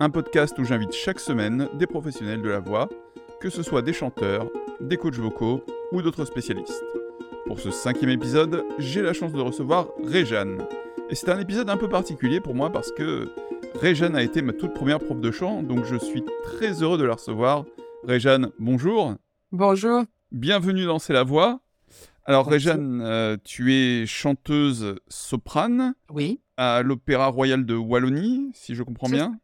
un podcast où j'invite chaque semaine des professionnels de la voix, que ce soit des chanteurs, des coachs vocaux ou d'autres spécialistes. Pour ce cinquième épisode, j'ai la chance de recevoir Réjeanne. Et c'est un épisode un peu particulier pour moi parce que Réjeanne a été ma toute première prof de chant, donc je suis très heureux de la recevoir. Réjeanne, bonjour. Bonjour. Bienvenue dans C'est la voix. Alors Réjeanne, euh, tu es chanteuse soprane. Oui. À l'Opéra Royal de Wallonie, si je comprends bien.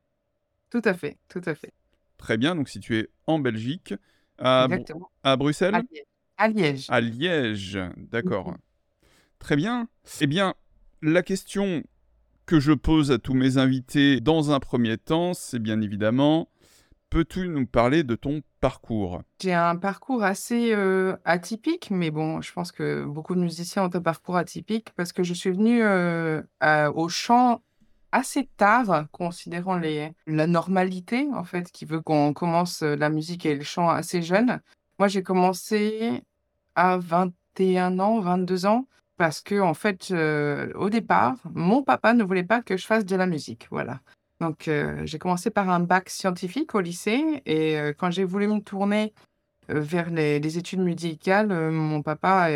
Tout à fait, tout à fait. Très bien, donc si tu es en Belgique, à, à Bruxelles À Liège. À Liège, d'accord. Mhm. Très bien. Eh bien, la question que je pose à tous mes invités dans un premier temps, c'est bien évidemment, peux-tu nous parler de ton parcours? J'ai un parcours assez euh, atypique, mais bon, je pense que beaucoup de musiciens ont un parcours atypique parce que je suis venue euh, au chant assez tard, considérant les, la normalité, en fait, qui veut qu'on commence euh, la musique et le chant assez jeune. Moi, j'ai commencé à 21 ans, 22 ans, parce que, en fait, euh, au départ, mon papa ne voulait pas que je fasse de la musique. Voilà. Donc, euh, j'ai commencé par un bac scientifique au lycée, et quand j'ai voulu me tourner vers les, les, études musicales, mon papa,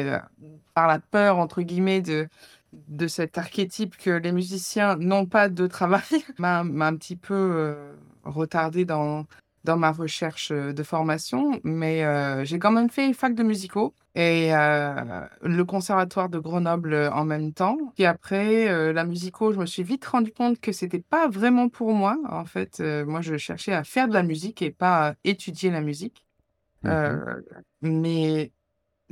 par la peur, entre guillemets, de de cet archétype que les musiciens n'ont pas de travail m'a un petit peu euh, retardé dans, dans ma recherche euh, de formation, mais euh, j'ai quand même fait fac de musicaux et le conservatoire de Grenoble en même temps. Puis après, la musico, je me suis vite rendu compte que c'était pas vraiment pour moi. En fait, moi, je cherchais à faire de la musique et pas à étudier la musique. Mmh mais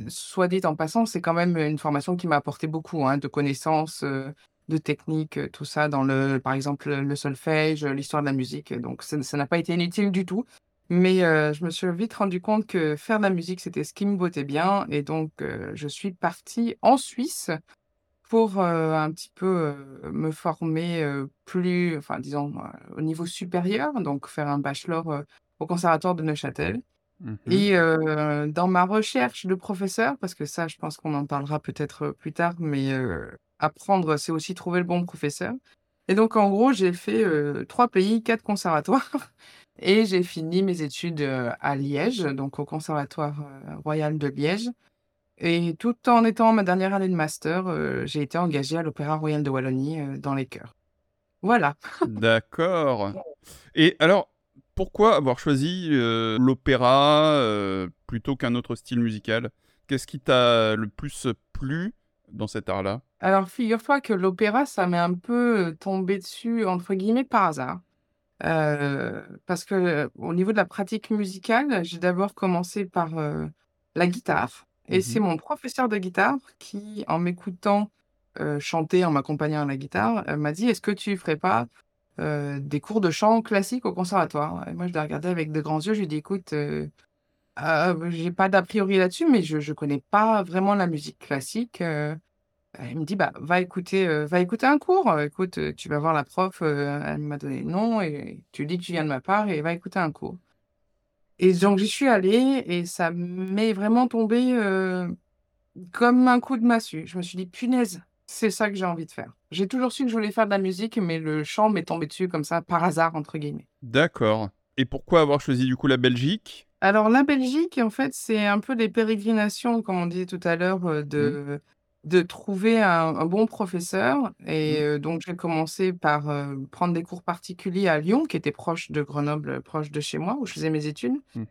soit dit en passant, c'est quand même une formation qui m'a apporté beaucoup hein, de connaissances, de techniques, tout ça, dans le, par exemple, le solfège, l'histoire de la musique. Donc, ça n'a pas été inutile du tout. Mais je me suis vite rendu compte que faire de la musique, c'était ce qui me bottait bien. Et donc, je suis partie en Suisse pour un petit peu me former plus, enfin, disons, au niveau supérieur, donc faire un bachelor au conservatoire de Neuchâtel. Mmh et dans ma recherche de professeur, parce que ça, je pense qu'on en parlera peut-être plus tard, mais apprendre, c'est aussi trouver le bon professeur. Et donc, en gros, j'ai fait trois pays, quatre conservatoires, et j'ai fini mes études à Liège, donc au Conservatoire royal de Liège. Et tout en étant ma dernière année de master, j'ai été engagée à l'Opéra royal de Wallonie dans les chœurs. Voilà. D'accord. Et alors, pourquoi avoir choisi euh, l'opéra euh, plutôt qu'un autre style musical? Qu'est-ce qui t'a le plus plu dans cet art-là? Alors, figure-toi que l'opéra, ça m'est un peu tombé dessus, entre guillemets, par hasard. Euh, parce que au niveau de la pratique musicale, j'ai d'abord commencé par la guitare. Et c'est mmh mon professeur de guitare qui, en m'écoutant chanter, en m'accompagnant à la guitare, m'a dit Est-ce que tu ferais pas euh, des cours de chant classique au conservatoire. Moi, je l'ai regardé avec de grands yeux. Je lui ai dit, écoute, euh, ah, j'ai pas d'a priori là-dessus, mais je, je connais pas vraiment la musique classique. Euh. Elle me dit, bah, va écouter, va écouter un cours. Écoute, tu vas voir la prof, elle m'a donné le nom et tu dis que tu viens de ma part et va écouter un cours. Et donc, j'y suis allée et ça m'est vraiment tombé comme un coup de massue. Je me suis dit, punaise, c'est ça que j'ai envie de faire. J'ai toujours su que je voulais faire de la musique, mais le chant m'est tombé dessus comme ça, par hasard, entre guillemets. D'accord. Et pourquoi avoir choisi du coup la Belgique? Alors la Belgique, en fait, c'est un peu des pérégrinations, comme on disait tout à l'heure, euh, de, mmh. de trouver un, bon professeur. Et mmh. euh, donc j'ai commencé par euh, prendre des cours particuliers à Lyon, qui était proche de Grenoble, proche de chez moi, où je faisais mes études. Mmh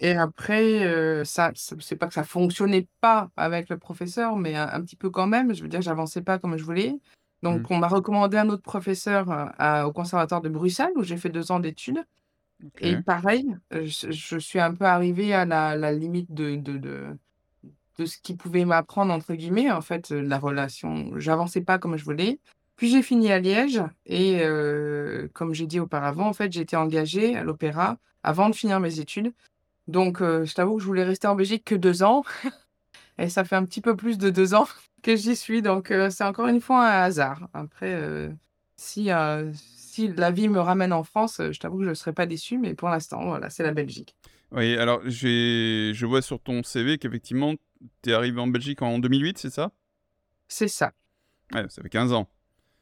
et après, ça c'est pas que ça fonctionnait pas avec le professeur, mais un petit peu quand même. Je veux dire, j'avançais pas comme je voulais. Donc mmh. on m'a recommandé un autre professeur, au conservatoire de Bruxelles où j'ai fait deux ans d'études et pareil, je suis un peu arrivée à la limite de de de de ce qu'il pouvait «m'apprendre» entre guillemets. En fait, la relation j'avançais pas comme je voulais Puis j'ai fini à Liège et comme j'ai dit auparavant, en fait, été engagée à l'opéra avant de finir mes études. Donc heu, je t'avoue que je voulais rester en Belgique que 2 ans et ça fait un petit peu plus de 2 ans que j'y suis donc heu, c'est encore une fois un hasard. Après, heu, si, heu, si la vie me ramène en France, je t'avoue que je ne serai pas déçue mais pour l'instant, voilà, c'est la Belgique. Oui, alors je vois sur ton CV qu'effectivement, tu es arrivé en Belgique en 2008, c'est ça? C'est ça. Ouais, ça fait 15 ans.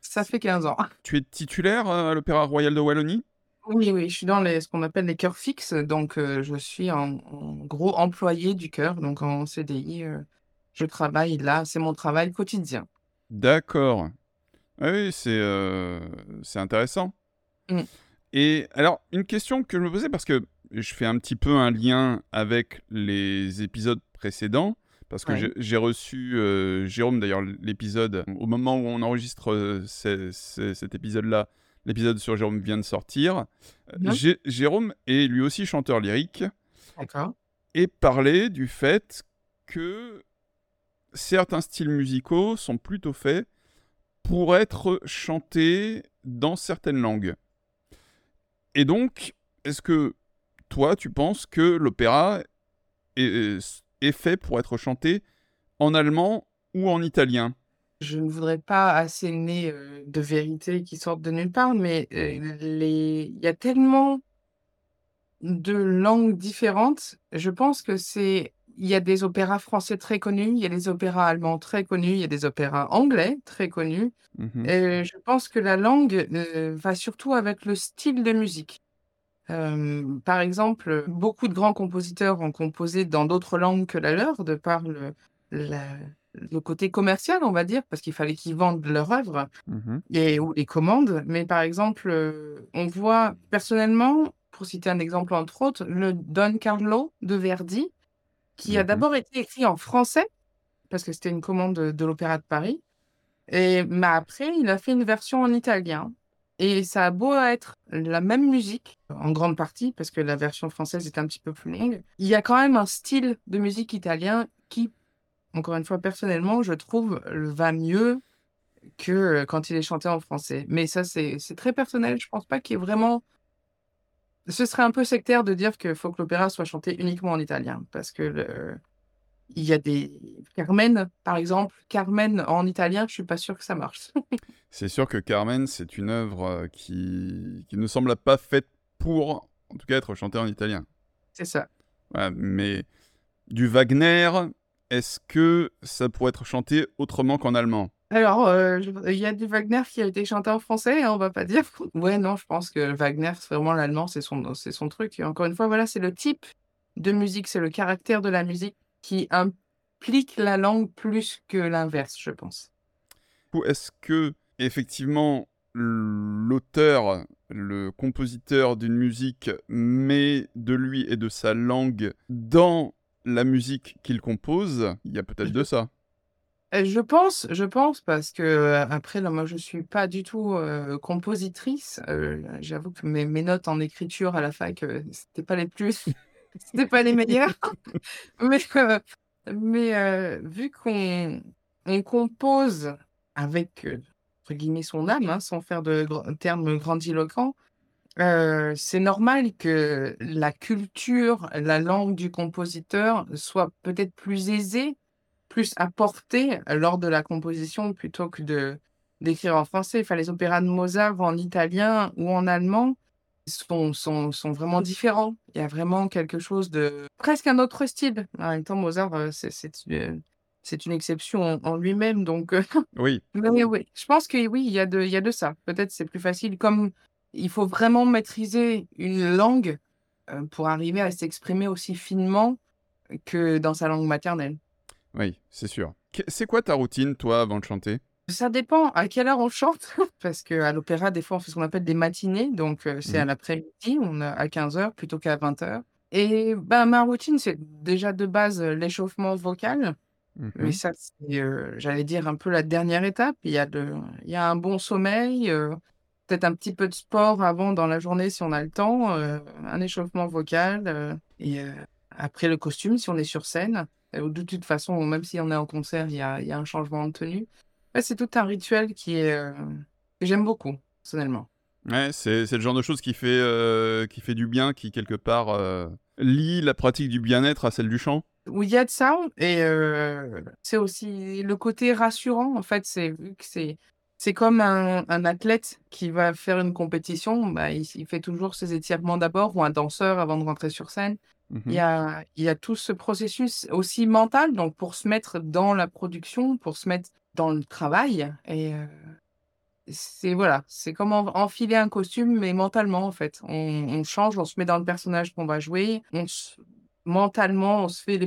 Ça fait 15 ans. Tu es titulaire, à l'Opéra Royal de Wallonie? Oui, oui, je suis dans les ce qu'on appelle les chœurs fixes, donc heu, je suis en en gros employée du chœur, donc en CDI, heu, je travaille là, c'est mon travail quotidien. D'accord. Ah oui, c'est, heu, c'est intéressant Mmh. et alors une question que je me posais parce que je fais un petit peu un lien avec les épisodes précédents, parce que j'ai reçu, heu, Jérôme d'ailleurs l'épisode au moment où on enregistre, heu, ce ce cet épisode-là, l'épisode sur Jérôme vient de sortir. Jé Jérôme est lui aussi chanteur lyrique D'accord. et parlait du fait que certains styles musicaux sont plutôt faits pour être chantés dans certaines langues et donc, est-ce que toi, tu penses que l'opéra est fait pour être chanté en allemand ou en italien? Je ne voudrais pas asséner, de vérités qui sortent de nulle part, mais heu, les il y a tellement de langues différentes. Je pense que c'est il y a des opéras français très connus, il y a des opéras allemands très connus, il y a des opéras anglais très connus Mmh et je pense que la langue, va surtout avec le style de musique. Par exemple, beaucoup de grands compositeurs ont composé dans d'autres langues que la leur, de par le la le côté commercial, on va dire, parce qu'il fallait qu'ils vendent leur œuvre Mmh et ou les commandes. Mais par exemple, heu, on voit personnellement, pour citer un exemple entre autres, le Don Carlo de Verdi, qui a Mmh d'abord été écrit en français, parce que c'était une commande de de l'Opéra de Paris et mais après il a fait une version en italien. Et ça a beau être la même musique, en grande partie, parce que la version française est un petit peu plus longue, il y a quand même un style de musique italien qui, encore une fois, personnellement, je trouve, heu, va mieux que, heu, quand il est chanté en français. Mais ça, c'est très personnel, je pense pas qu'il y ait vraiment ce serait un peu sectaire de dire qu'il faut que l'opéra soit chanté uniquement en italien parce que le il y a des Carmen, par exemple, Carmen en italien, je suis pas sûre que ça marche. C'est sûr que Carmen, c'est une œuvre, heu, qui qui ne semble pas faite pour, en tout cas, être chantée en italien. C'est ça. Voilà, mais du Wagner, est-ce que ça pourrait être chanté autrement qu'en allemand? Alors, je il y a du Wagner qui a été chanté en français, hein, on va pas dire. Ouais, non, je pense que Wagner, vraiment l'allemand, c'est son c'est son truc et encore une fois, voilà, c'est le type de musique, c'est le caractère de la musique qui implique la langue plus que l'inverse, je pense. Est-ce qu'effectivement l'auteur, le compositeur d'une musique met de lui et de sa langue dans la musique qu'il compose? Il y a peut-être de ça? Heu, je pense je pense parce que, heu, après là, moi, je suis pas du tout, heu, compositrice, j'avoue que mes mes notes en écriture à la fac, heu, c'était pas les plus c'était pas les meilleures. Mais vu qu'on on compose avec, entre guillemets «son âme», hein, sans faire de termes grandiloquents, c'est normal que la culture, la langue du compositeur soit peut-être plus aisée, plus à portée lors de la composition plutôt que de d'écrire en français. Enfin, les opéras de Mozart en italien ou en allemand sont sont sont vraiment différents. Il y a vraiment quelque chose de presque un autre style. En même temps, Mozart, c'est c'est c'est une exception en lui-même donc Oui. mais oui, je pense que oui, il y a de il y a de ça. Peut-être c'est plus facile comme il faut vraiment maîtriser une langue, heu, pour arriver à s'exprimer aussi finement que dans sa langue maternelle. Oui, c'est sûr. C'est quoi ta routine, toi, avant de chanter? Ça dépend à quelle heure on chante, parce qu'à l'opéra, des fois, on fait ce qu'on appelle des matinées, donc heu, c'est à Mmh. l'après-midi, on a à 15:00 plutôt qu'à 20:00 et bah, ma routine, c'est déjà de base, heu, l'échauffement vocal, mais Mmh ça, c'est, j'allais dire un peu la dernière étape. Il y a de il y a un bon sommeil, peut-être un petit peu de sport avant dans la journée si on a le temps, heu, un échauffement vocal, heu et heu, après le costume si on est sur scène, de toute façon, même si on est en concert, il y a il y a un changement de tenue. Ouais, c'est tout un rituel qui est, que j'aime beaucoup, personnellement. Ouais, c'est le genre de choses qui fait, qui fait du bien, qui quelque part, lie la pratique du bien-être à celle du chant? Oui, il y a de ça et c'est aussi le côté rassurant, en fait, c'est vu que c'est c'est comme un un athlète qui va faire une compétition, bah, il fait toujours ses étirements d'abord ou un danseur avant de rentrer sur scène. Il y Mmh a il y a tout ce processus aussi mental, donc pour se mettre dans la production, pour se mettre dans le travail et heu, c'est voilà, c'est comme en enfiler un costume, mais mentalement, en fait. On on change, on se met dans le personnage qu'on va jouer, on se mentalement, on se fait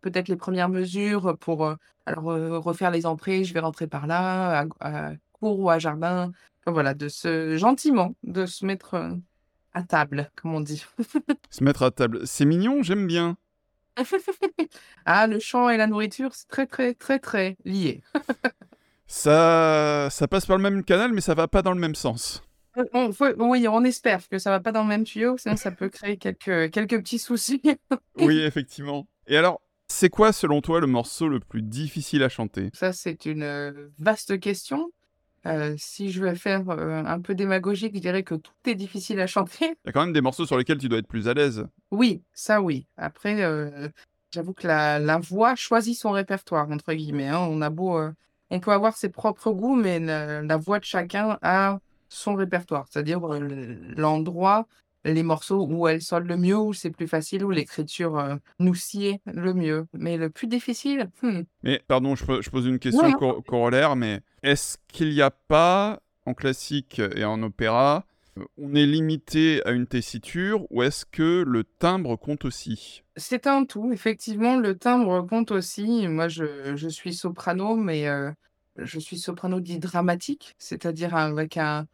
peut-être les premières mesures pour, heu, alors, heu, refaire les entrées, je vais rentrer par là, à g à cour ou à jardin. Voilà, de se gentiment, de se mettre, heu, à table, comme on dit. Se mettre à table. C'est mignon, j'aime bien. Ah, le chant et la nourriture, c'est très, très, très, très lié. Ça ça passe par le même canal, mais ça va pas dans le même sens. Heu, on faut oui, on espère que ça va pas dans le même tuyau, sinon ça peut créer quelques, quelques petits soucis. Oui, effectivement. Et alors, c'est quoi selon toi le morceau le plus difficile à chanter? Ça, c'est une, heu, vaste question. Heu, si je veux faire, heu, un peu démagogique, je dirais que tout est difficile à chanter. Il y a quand même des morceaux sur lesquels tu dois être plus à l'aise. Oui, ça oui. Après, heu, j'avoue que la la voix choisit son répertoire entre guillemets, hein. On a beau, on peut avoir ses propres goûts, mais la la voix de chacun a son répertoire. C'est-à-dire, l'endroit, les morceaux où elle sonne le mieux, où c'est plus facile, où l'écriture, heu, nous sied le mieux. Mais le plus difficile? Mmh. Mais pardon, je po je pose une question corollaire, mais est-ce qu'il y a pas, en classique et en opéra, heu, on est limité à une tessiture ou est-ce que le timbre compte aussi? C'est un tout, effectivement, le timbre compte aussi. Moi, je je suis soprano, mais heu, je suis soprano dit dramatique, c'est-à-dire avec un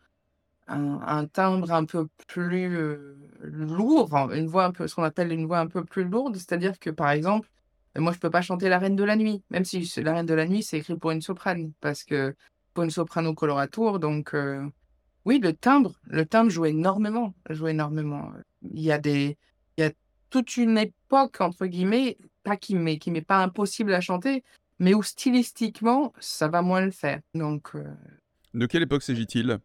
un timbre un peu plus, heu, lourd, une voix un peu ce qu'on appelle une voix un peu plus lourde. C'est-à-dire que, par exemple, moi, je peux pas chanter La Reine de la Nuit, même si La Reine de la Nuit, c'est écrit pour une soprane, parce que pour une soprano coloratura, donc heu, oui, le timbre le timbre joue énormément, joue énormément. Il y a des il y a toute une époque, entre guillemets, pas qui m'est qui m'est pas impossible à chanter, mais où stylistiquement, ça va moins le faire. Donc De quelle époque s'agit-il?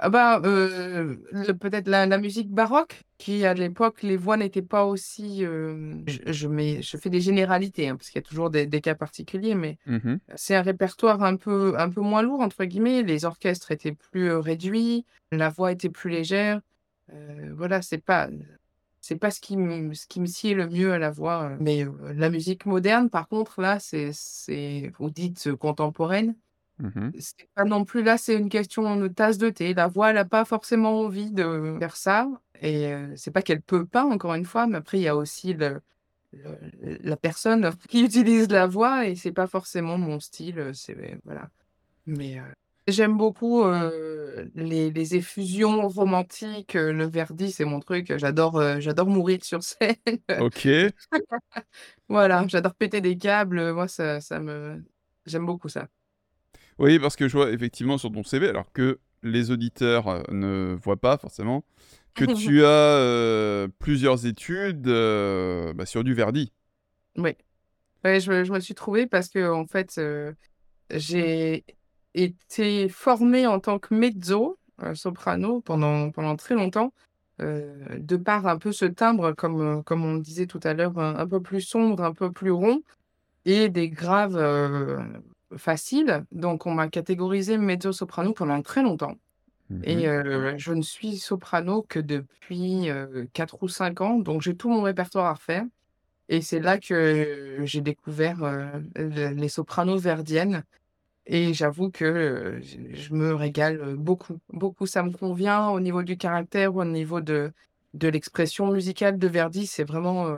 Ah bah, le peut-être la la musique baroque qui, à l'époque, les voix n'étaient pas aussi, hem, je je mets je fais des généralités, hein, parce qu'il y a toujours des des cas particuliers, mais Mmh c'est un répertoire un peu un peu «moins lourd» entre guillemets. Les orchestres étaient plus, heu, réduits, la voix était plus légère. Voilà, c'est pas, c'est pas ce qui me ce qui me sied le mieux à la voix, mais la musique moderne, par contre, là, c'est vous dites, contemporaine. Mmh C'est pas non plus là, c'est une question de tasse de thé. La voix, elle a pas forcément envie de faire ça et c'est pas qu'elle peut pas, encore une fois, mais après il y a aussi le le la personne qui utilise la voix et c'est pas forcément mon style, c'est voilà. Mais j'aime beaucoup, les les effusions romantiques, le Verdi, c'est mon truc, j'adore, j'adore mourir sur scène. OK. Voilà, j'adore péter des câbles, moi ça ça me j'aime beaucoup ça. Oui, parce que je vois effectivement sur ton CV, alors que les auditeurs, heu, ne voient pas forcément, que tu as, heu, plusieurs études, heu, bah, sur du Verdi. Oui. Ouais, je me je me suis trouvée parce qu'en fait, heu, j'ai été formée en tant que mezzo, soprano pendant pendant très longtemps, de par un peu ce timbre comme, comme on disait tout à l'heure, un un peu plus sombre, un peu plus rond et des graves, heu, faciles. Donc on m'a catégorisée mezzo-soprano pendant très longtemps Mmh et heu, je ne suis soprano que depuis, heu, 4 ou 5 ans, donc j'ai tout mon répertoire à refaire. Et c'est là que j'ai découvert, les sopranos verdiennes et j'avoue que, je me régale, beaucoup, beaucoup. Ça me convient au niveau du caractère, au niveau de de l'expression musicale de Verdi, c'est vraiment,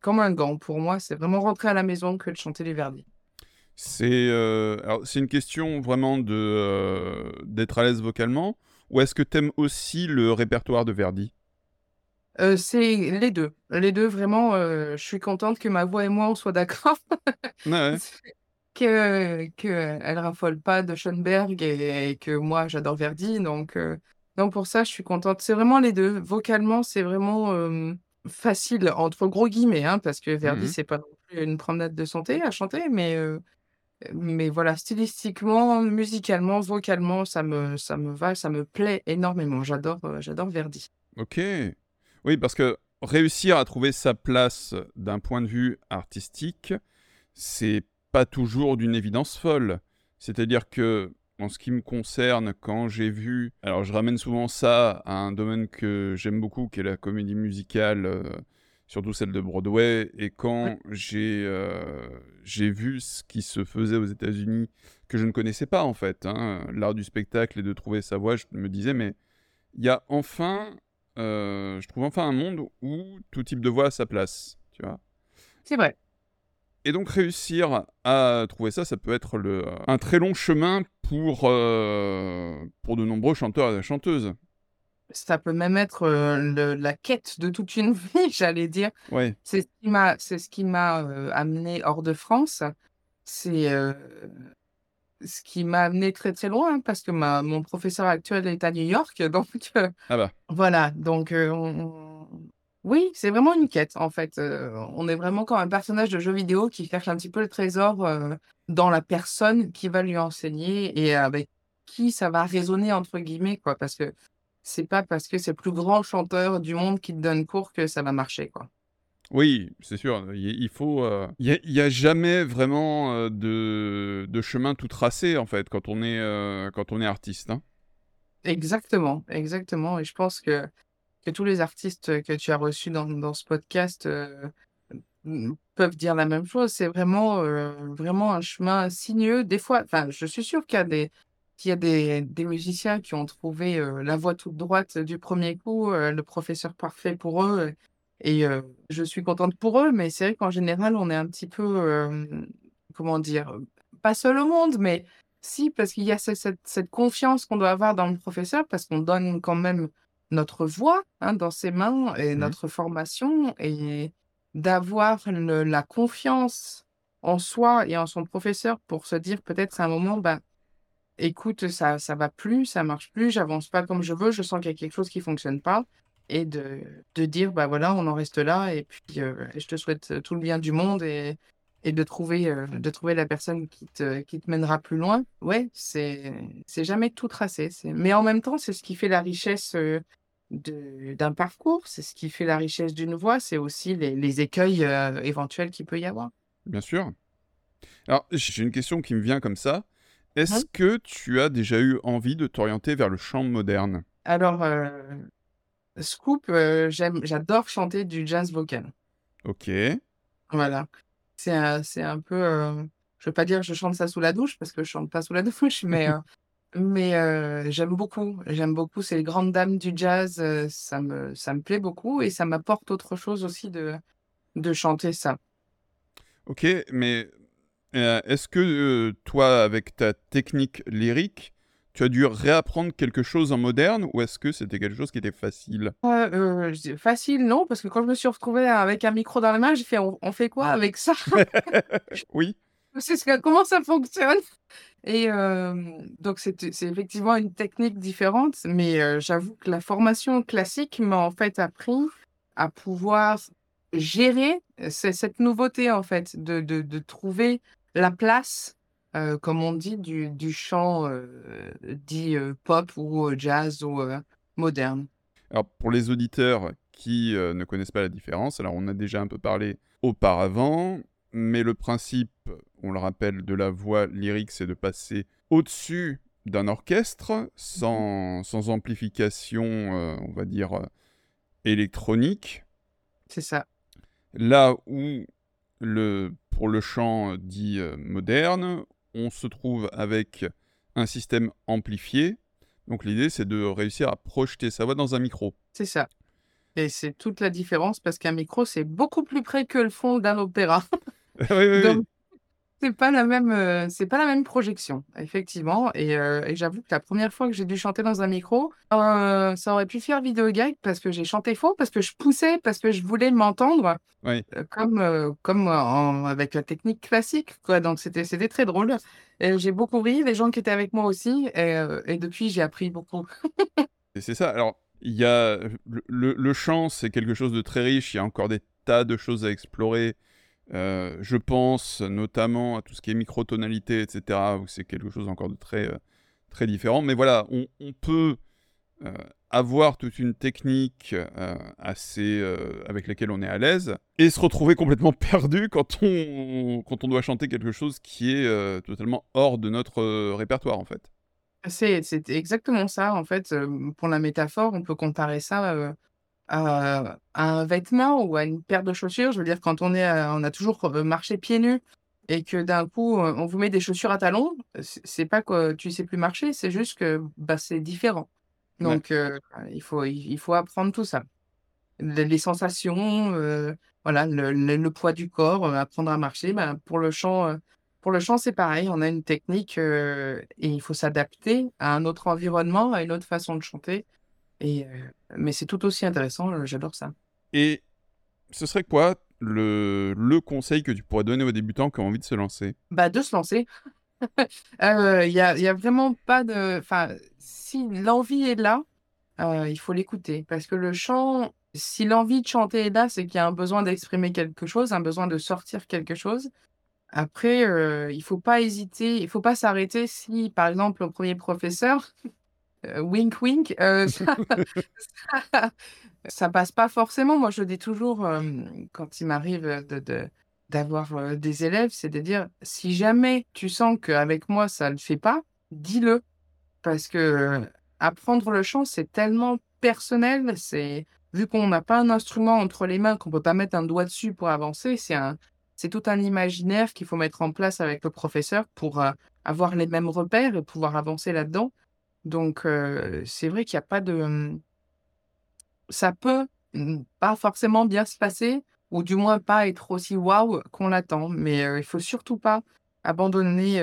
comme un gant pour moi, c'est vraiment rentrer à la maison que de chanter les Verdi. C'est, alors c'est une question vraiment heu, d'être à l'aise vocalement ou est-ce que t'aimes aussi le répertoire de Verdi? Heu, c'est les 2, les 2 vraiment, je suis contente que ma voix et moi on soit d'accord. Ouais, ouais. Que qu'elle raffole pas de Schönberg et et que moi j'adore Verdi donc donc pour ça je suis contente. C'est vraiment les 2. Vocalement, c'est vraiment, «facile» entre gros guillemets, hein, parce que Verdi Mmh c'est pas non plus une promenade de santé à chanter mais mais voilà, stylistiquement, musicalement, vocalement, ça me ça me va, ça me plaît énormément. J'adore, j'adore Verdi. OK. Oui, parce que réussir à trouver sa place d'un point de vue artistique, c'est pas toujours d'une évidence folle. C'est-à-dire que, en ce qui me concerne, quand j'ai vu alors je ramène souvent ça à un domaine que j'aime beaucoup, qui est la comédie musicale, surtout celle de Broadway et quand Ouais. j'ai, vu ce qui se faisait aux États-Unis, que je ne connaissais pas en fait, hein, l'art du spectacle et de trouver sa voix, je me disais: «Mais il y a enfin, heu, je trouve enfin un monde où tout type de voix a sa place», tu vois? C'est vrai. Et donc réussir à trouver ça, ça peut être le, un très long chemin pour, heu, pour de nombreux chanteurs et chanteuses. Ça peut même être, le la quête de toute une vie, j'allais dire. Ouais. C'est ce qui m'a c'est ce qui m'a, heu, amenée hors de France. C'est, ce qui m'a amenée très, très loin parce que ma mon professeur actuel est à New York donc Ah bah. voilà donc on oui, c'est vraiment une quête en fait, on est vraiment comme un personnage de jeu vidéo qui cherche un petit peu le trésor, dans la personne qui va lui enseigner et avec qui ça va «résonner» entre guillemets quoi. Parce que c'est pas parce que c'est le plus grand chanteur du monde qui te donne cours que ça va marcher quoi. Oui, c'est sûr, il faut, heu, il y a jamais vraiment, heu, de de chemin tout tracé en fait quand on est, heu, quand on est artiste, hein. Exactement, exactement et je pense que que tous les artistes que tu as reçus dans dans ce podcast, mmh, peuvent dire la même chose. C'est vraiment, vraiment un chemin sinueux. Des fois enfin, je suis sûre qu'il y a des qu'il y a des des musiciens qui ont trouvé, heu, la voie toute droite du premier coup, heu, le professeur parfait pour eux et heu, je suis contente pour eux, mais c'est vrai qu'en général, on est un petit peu, comment dire? Pas seul au monde, mais si, parce qu'il y a ce cette cette confiance qu'on doit avoir dans le professeur, parce qu'on donne quand même notre voix, hein, dans ses mains et Mmh notre formation et d'avoir la confiance en soi et en son professeur pour se dire peut-être à un moment: «Bah, écoute, ça ça va plus, ça marche plus, j'avance pas comme je veux, je sens qu'il y a quelque chose qui fonctionne pas» et de de dire: «Bah, voilà, on en reste là et puis, heu, je te souhaite tout le bien du monde» et et de trouver, heu, de trouver la personne qui te qui te mènera plus loin. Ouais, c'est jamais tout tracé, mais en même temps, c'est ce qui fait la richesse, d'un parcours, c'est ce qui fait la richesse d'une voix, c'est aussi les les écueils, éventuels qu'il peut y avoir. Bien sûr. Alors, j'ai une question qui me vient comme ça. Est-ce Mmh. que tu as déjà eu envie de t'orienter vers le chant moderne? Alors, heu, scoop, j'aime j'adore chanter du jazz vocal. OK. Voilà. C'est un c'est un peu, heu, je veux pas dire je chante ça sous la douche parce que je chante pas sous la douche, mais heu mais j'aime beaucoup, j'aime beaucoup ces grandes dames du jazz, ça me ça me plaît beaucoup et ça m'apporte autre chose aussi de de chanter ça. OK, mais, heu, est-ce que, heu, toi, avec ta technique lyrique, tu as dû réapprendre quelque chose en moderne ou est-ce que c'était quelque chose qui était facile? Je dis facile non, parce que quand je me suis retrouvée avec un micro dans les mains, j'ai fait: «On on fait quoi avec ça?» Oui, C'est ce que comment ça fonctionne? Et donc c'est effectivement une technique différente, mais j'avoue que la formation classique m'a en fait appris à pouvoir gérer, cette nouveauté en fait, de de de trouver la place, heu, comme on dit du du chant, heu, dit, heu, pop ou, jazz ou, moderne. alors pour les auditeurs qui, ne connaissent pas la différence, alors on a déjà un peu parlé auparavant, mais le principe, on le rappelle, de la voix lyrique, c'est de passer au-dessus d'un orchestre sans sans amplification, on va dire, électronique. C'est ça. Là où le pour le chant, heu, dit, heu, moderne, on se trouve avec un système amplifié. Donc l'idée, c'est de réussir à projeter sa voix dans un micro. C'est ça et c'est toute la différence parce qu'un micro, c'est beaucoup plus près que le fond d'un opéra. Oui, oui, oui. C'est pas la même, heu, c'est pas la même projection, effectivement et heu et j'avoue que la première fois que j'ai dû chanter dans un micro, heu, ça aurait pu faire vidéo gag parce que j'ai chanté faux, parce que je poussais, parce que je voulais m'entendre, Oui. comme, comme en avec la technique classique, quoi. Donc c'était c'était très drôle et j'ai beaucoup ri, les gens qui étaient avec moi aussi et depuis j'ai appris beaucoup. Et c'est ça. Alors, il y a le le le chant, c'est quelque chose de très riche. Il y a encore des tas de choses à explorer, Euh, je pense notamment à tout ce qui est microtonalité, etc., où c'est quelque chose encore de très, euh, très différent. Mais voilà, on, peut euh, avoir toute une technique assez, avec laquelle on est à l'aise et se retrouver complètement perdu quand on, quand on doit chanter quelque chose qui est totalement hors de notre répertoire, en fait. C'est exactement ça, en fait, pour la métaphore, on peut comparer ça, à un vêtement ou à une paire de chaussures. Je veux dire, quand on est, on a toujours marché pieds nus et que d'un coup, on vous met des chaussures à talons, c'est pas que tu sais plus marcher, c'est juste que, bah, c'est différent. Donc il faut il faut apprendre tout ça. Les sensations, voilà, le le poids du corps, apprendre à marcher. Ben, pour le chant, pour le chant, c'est pareil, on a une technique, et il faut s'adapter à un autre environnement, à une autre façon de chanter et mais c'est tout aussi intéressant, j'adore ça. Et ce serait quoi le le conseil que tu pourrais donner aux débutants qui ont envie de se lancer? Bah, de se lancer. il y a y a vraiment pas de enfin, si l'envie est là, il faut l'écouter parce que le chant, si l'envie de chanter est là, c'est qu'il y a un besoin d'exprimer quelque chose, un besoin de sortir quelque chose. Après, il faut pas hésiter, il faut pas s'arrêter si, par exemple, le premier professeur euh, wink wink, euh, ça passe pas forcément. Moi, je dis toujours, quand il m'arrive, de d'avoir, des élèves, c'est de dire: «Si jamais tu sens qu'avec moi ça le fait pas, dis-le». Parce que, apprendre le chant, c'est tellement personnel, c'est vu qu'on n'a pas un instrument entre les mains, qu'on peut pas mettre un doigt dessus pour avancer, c'est un c'est tout un imaginaire qu'il faut mettre en place avec le professeur pour, avoir les mêmes repères et pouvoir avancer là-dedans. Donc, c'est vrai qu'il y a pas de, ça peut, pas forcément bien se passer ou du moins pas être aussi waouh qu'on l'attend, mais il faut surtout pas abandonner,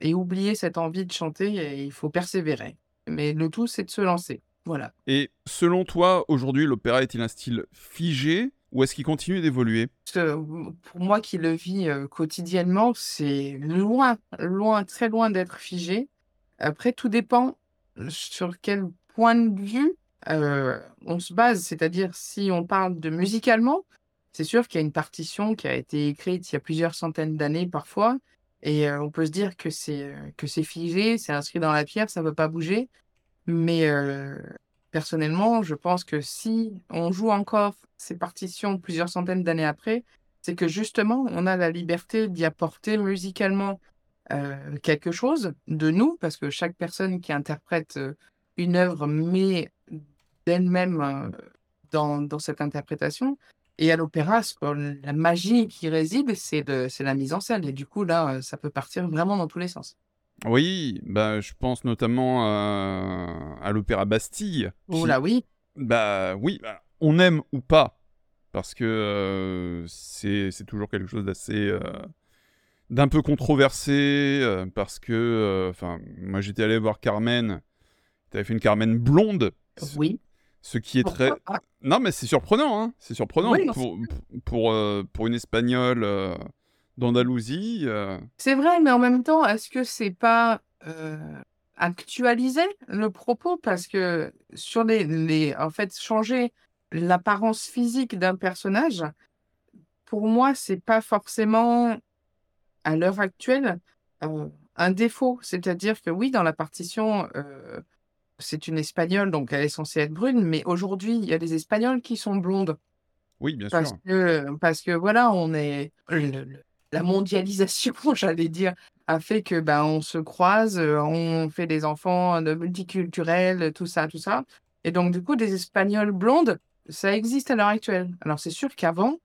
et oublier cette envie de chanter et il faut persévérer. Mais le tout, c'est de se lancer. Voilà. Et selon toi, aujourd'hui, l'opéra est-il un style figé ou est-ce qu'il continue d'évoluer? pour moi qui le vis, quotidiennement, c'est loin, loin, très loin d'être figé. Après, tout dépend sur quel point de vue, on se base? C'est-à-dire si on parle de musicalement, c'est sûr qu'il y a une partition qui a été écrite il y a plusieurs centaines d'années parfois et on peut se dire que c'est, que c'est figé, c'est inscrit dans la pierre, ça ne peut pas bouger. Mais personnellement, je pense que si on joue encore ces partitions plusieurs centaines d'années après, c'est que justement, on a la liberté d'y apporter musicalement quelque chose de nous, parce que chaque personne qui interprète, une œuvre met d'elle-même, dans dans cette interprétation et à l'opéra, la magie qui réside, c'est la mise en scène et du coup là, ça peut partir vraiment dans tous les sens. Oui, bah, je pense notamment à l'Opéra Bastille Oh là, oui. bah, oui, bah, on aime ou pas parce que, c'est c'est toujours quelque chose d'assez, d'un peu controversé euh, parce que, euh, enfin, moi j'étais allé voir Carmen. Tu avais fait une Carmen blonde. Oui. Ce qui est très. Non, mais c'est surprenant, hein. C'est surprenant pour, pour, euh, pour, une espagnole d'Andalousie. C'est vrai, mais en même temps, est-ce que c'est pas actualiser le propos? Parce que sur les, les en fait, changer l'apparence physique d'un personnage, pour moi, c'est pas forcément à l'heure actuelle, un défaut. C'est-à-dire que oui, dans la partition, c'est une Espagnole, donc elle est censée être brune, mais aujourd'hui, il y a des Espagnols qui sont blondes. Oui, bien Parce sûr. que parce que voilà, on est la mondialisation, j'allais dire, a fait que, ben, on se croise, on fait des enfants, de multiculturels, tout ça, tout ça et donc du coup, des Espagnols blondes, ça existe à l'heure actuelle. Alors c'est sûr qu'avant,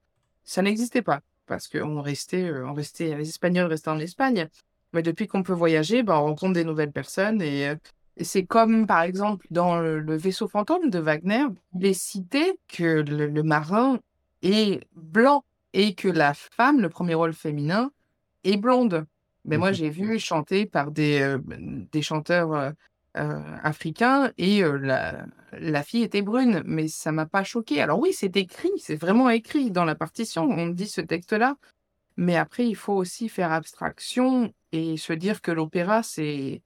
ça n'existait pas parce qu'on restait, on restait, les Espagnols restaient en Espagne. Mais depuis qu'on peut voyager, bah, on rencontre des nouvelles personnes et, c'est comme par exemple dans le, vaisseau fantôme de Wagner, il est cité que le, marin est blanc et que la femme, le premier rôle féminin, est blonde. Mais moi, j'ai vu chanter par des, des chanteurs euh, africain et la, fille était brune, mais ça m'a pas choqué. Alors oui, c'est écrit, c'est vraiment écrit dans la partition, on dit ce texte-là, mais après, il faut aussi faire abstraction et se dire que l'opéra, c'est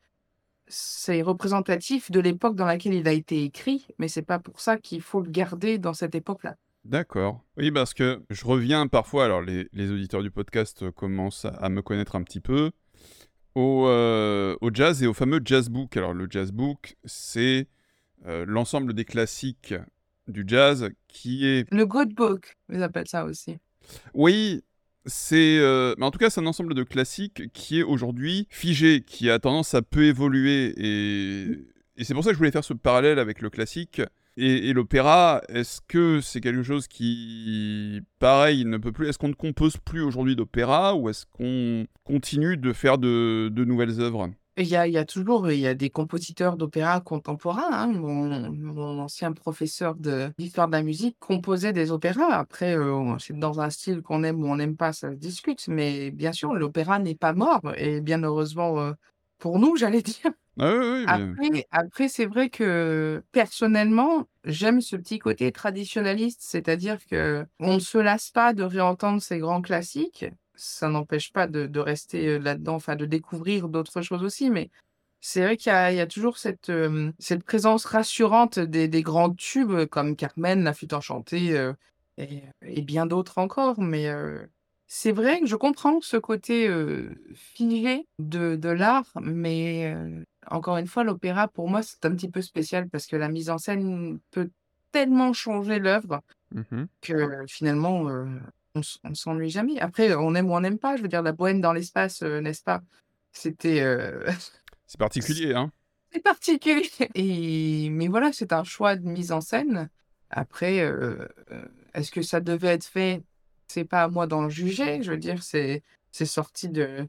c'est représentatif de l'époque dans laquelle il a été écrit, mais c'est pas pour ça qu'il faut le garder dans cette époque-là. D'accord. Oui, parce que je reviens parfois, alors les, auditeurs du podcast commencent à, à me connaître un petit peu, au, euh, au jazz et au fameux jazz book. Alors le jazz book, c'est euh, l'ensemble des classiques du jazz qui est... Le good book, ils appellent ça aussi. Oui, c'est... euh, mais en tout cas, c'est un ensemble de classiques qui est aujourd'hui figé, qui a tendance à peu évoluer. Et, et c'est pour ça que je voulais faire ce parallèle avec le classique. Et, l'opéra, est-ce que c'est quelque chose qui, pareil, ne peut plus... Est-ce qu'on ne compose plus aujourd'hui d'opéra ou est-ce qu'on continue de faire de, nouvelles œuvres? Il y a, toujours il y a des compositeurs d'opéra contemporains. hein. Mon, ancien professeur d'histoire de la musique composait des opéras. Après, euh, c'est dans un style qu'on aime ou on n'aime pas, ça se discute. Mais bien sûr, l'opéra n'est pas mort. Et bien heureusement euh, pour nous, j'allais dire. Ah. Après, c'est vrai que personnellement, j'aime ce petit côté traditionnaliste, c'est-à-dire que on ne se lasse pas de réentendre ces grands classiques. Ça n'empêche pas de, rester euh, là-dedans, enfin de découvrir d'autres choses aussi, mais c'est vrai qu'il y a, toujours cette, euh, cette présence rassurante des, grands tubes euh, comme Carmen, La Flûte Enchantée et, bien d'autres encore. Mais c'est vrai que je comprends ce côté figé de, l'art, mais encore une fois, l'opéra, pour moi, c'est un petit peu spécial parce que la mise en scène peut tellement changer l'œuvre Mhm. que finalement, euh, on on s'ennuie jamais. Après, on aime ou on n'aime pas. Je veux dire, la bohème dans l'espace, euh, n'est-ce pas? C'était euh, C'est particulier, hein c'est particulier. Et mais voilà, c'est un choix de mise en scène. Après, est-ce que ça devait être fait? C'est pas à moi d'en juger. Je veux dire, c'est c'est sorti de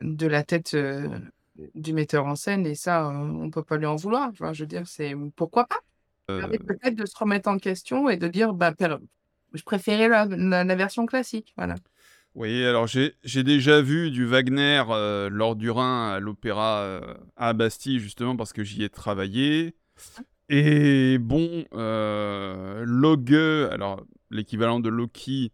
de la tête du metteur en scène et ça, on peut pas lui en vouloir. Enfin, je veux dire, c'est pourquoi pas? Euh, peut-être de se remettre en question et de dire, bah, je préférais la, la- la version classique. Voilà. Oui, alors j'ai déjà vu du Wagner euh, lors du Rhin à l'opéra euh, à Bastille, justement parce que j'y ai travaillé. Et bon, euh, Loge, alors l'équivalent de Loki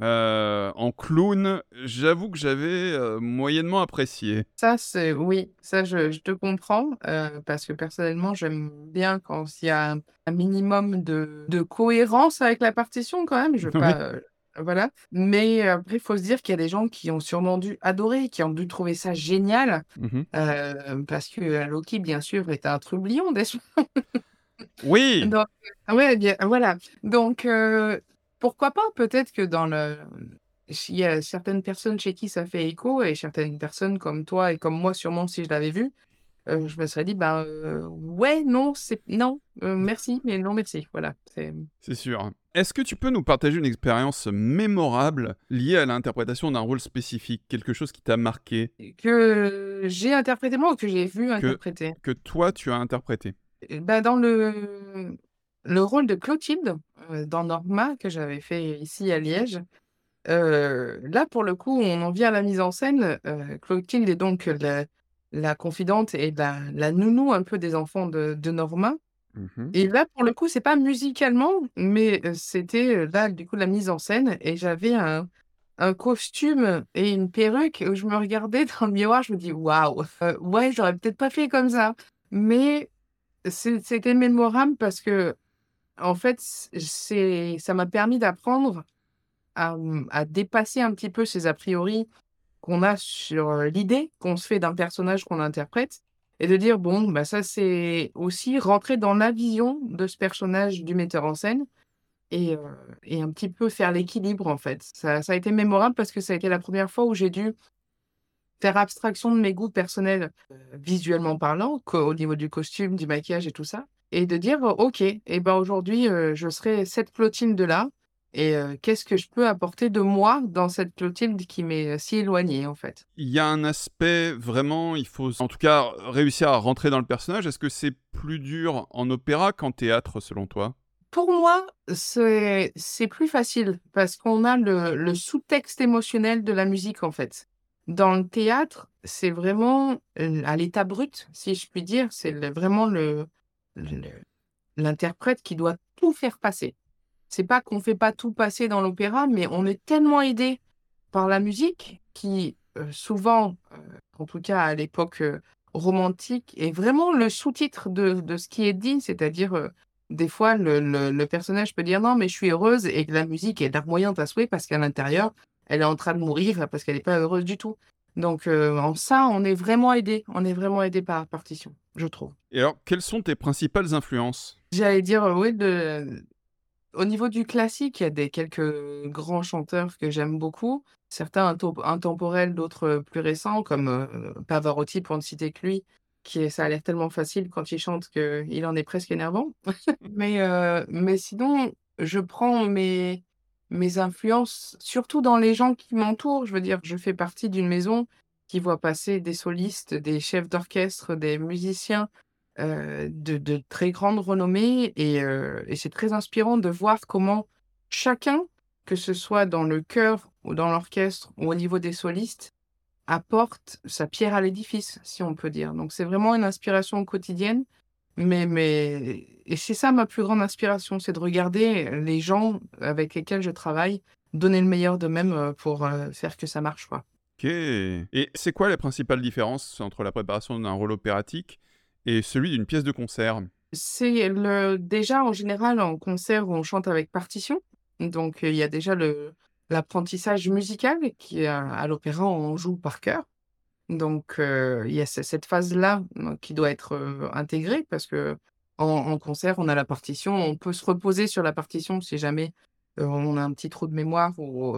euh, en clown, j'avoue que j'avais euh, moyennement apprécié. Ça, c'est oui, ça, je, je te comprends euh, parce que personnellement, j'aime bien quand il y a un, un minimum de, de cohérence avec la partition quand même. Je veux Oui. pas, voilà. Mais après, il faut se dire qu'il y a des gens qui ont sûrement dû adorer, qui ont dû trouver ça génial euh, parce que Loki, bien sûr, est un trublion, n'est-ce Oui, Donc, ouais, bien, voilà. Donc, euh, pourquoi pas? Peut-être que dans le, il y a certaines personnes chez qui ça fait écho et certaines personnes comme toi et comme moi, sûrement, si je l'avais vu, euh, je me serais dit, ben, euh, ouais, non, c'est, non, euh, merci, mais non, merci. Voilà. C'est, sûr. Est-ce que tu peux nous partager une expérience mémorable liée à l'interprétation d'un rôle spécifique, quelque chose qui t'a marqué, que j'ai interprété moi ou que j'ai vu interpréter? que toi tu as interprété? Euh, Ben, dans le, le rôle de Clotilde, euh, dans Norma, que j'avais fait ici à Liège, euh, là, pour le coup, on en vient à la mise en scène. Euh, Clotilde est donc la, la confidente et la, la nounou un peu des enfants de, de Norma. Mhm. Et là, pour le coup, c'est pas musicalement, mais c'était là, du coup, la mise en scène. Et j'avais un, un costume et une perruque où je me regardais dans le miroir, je me dis, waouh, ouais, j'aurais peut-être pas fait comme ça. Mais c'était mémorable parce que, en fait, c'est, ça m'a permis d'apprendre à, mmh, à dépasser un petit peu ces a priori qu'on a sur l'idée qu'on se fait d'un personnage qu'on interprète et de dire, bon, bah ça, c'est aussi rentrer dans la vision de ce personnage du metteur en scène et, un petit peu faire l'équilibre, en fait. Ça, a été mémorable parce que ça a été la première fois où j'ai dû faire abstraction de mes goûts personnels, visuellement parlant, au niveau du costume, du maquillage et tout ça, et de dire, euh, OK, et ben aujourd'hui, euh, je serai cette Clotilde là, et euh, qu'est-ce que je peux apporter de moi dans cette Clotilde qui m'est euh, si éloignée, en fait? Il y a un aspect vraiment, il faut en tout cas réussir à rentrer dans le personnage. Est-ce que c'est plus dur en opéra qu'en théâtre selon toi? Pour moi, c'est plus facile parce qu'on a le, le sous-texte émotionnel de la musique, en fait. Dans le théâtre, c'est vraiment à l'état brut, si je puis dire, c'est vraiment le- l'interprète qui doit tout faire passer. C'est pas qu'on fait pas tout passer dans l'opéra, mais on est tellement aidé par la musique qui, euh, souvent, euh, en tout cas à l'époque euh, romantique, est vraiment le sous-titre de, ce qui est dit, c'est-à-dire des fois, le le personnage peut dire: «Non, mais je suis heureuse» et que la musique est larmoyante à souhait parce qu'à l'intérieur, elle est en train de mourir parce qu'elle est pas heureuse du tout. Donc en ça, on est vraiment aidé. On est vraiment aidé par la partition, je trouve. Et alors, quelles sont tes principales influences? J'allais dire, heu, oui, de au niveau du classique, il y a des quelques grands chanteurs que j'aime beaucoup. Certains intemporels, d'autres, heu, plus récents comme, heu, Pavarotti pour ne citer que lui, qui est ça a l'air tellement facile quand il chante qu'il en est presque énervant. Mais mais sinon, je prends mes mes influences surtout dans les gens qui m'entourent. Je veux dire, je fais partie d'une maison qui voit passer des solistes, des chefs d'orchestre, des musiciens, heu, de très grande renommée et heu et c'est très inspirant de voir comment chacun, que ce soit dans le chœur ou dans l'orchestre ou au niveau des solistes, apporte sa pierre à l'édifice, si on peut dire. Donc c'est vraiment une inspiration quotidienne, mais mais et c'est ça ma plus grande inspiration, c'est de regarder les gens avec lesquels je travaille donner le meilleur d'eux-mêmes, heu, pour, faire que ça marche. Et c'est quoi les principales différences entre la préparation d'un rôle opératique et celui d'une pièce de concert? C'est le déjà, en général, en concert, on chante avec partition. Donc, il y a déjà l'apprentissage musical qui est à l'opéra, on joue par cœur. Donc, heu, il y a ce cette phase-là, mmh, qui doit être, intégrée parce qu'en en concert, on a la partition, on peut se reposer sur la partition si jamais, on a un petit trou de mémoire ou,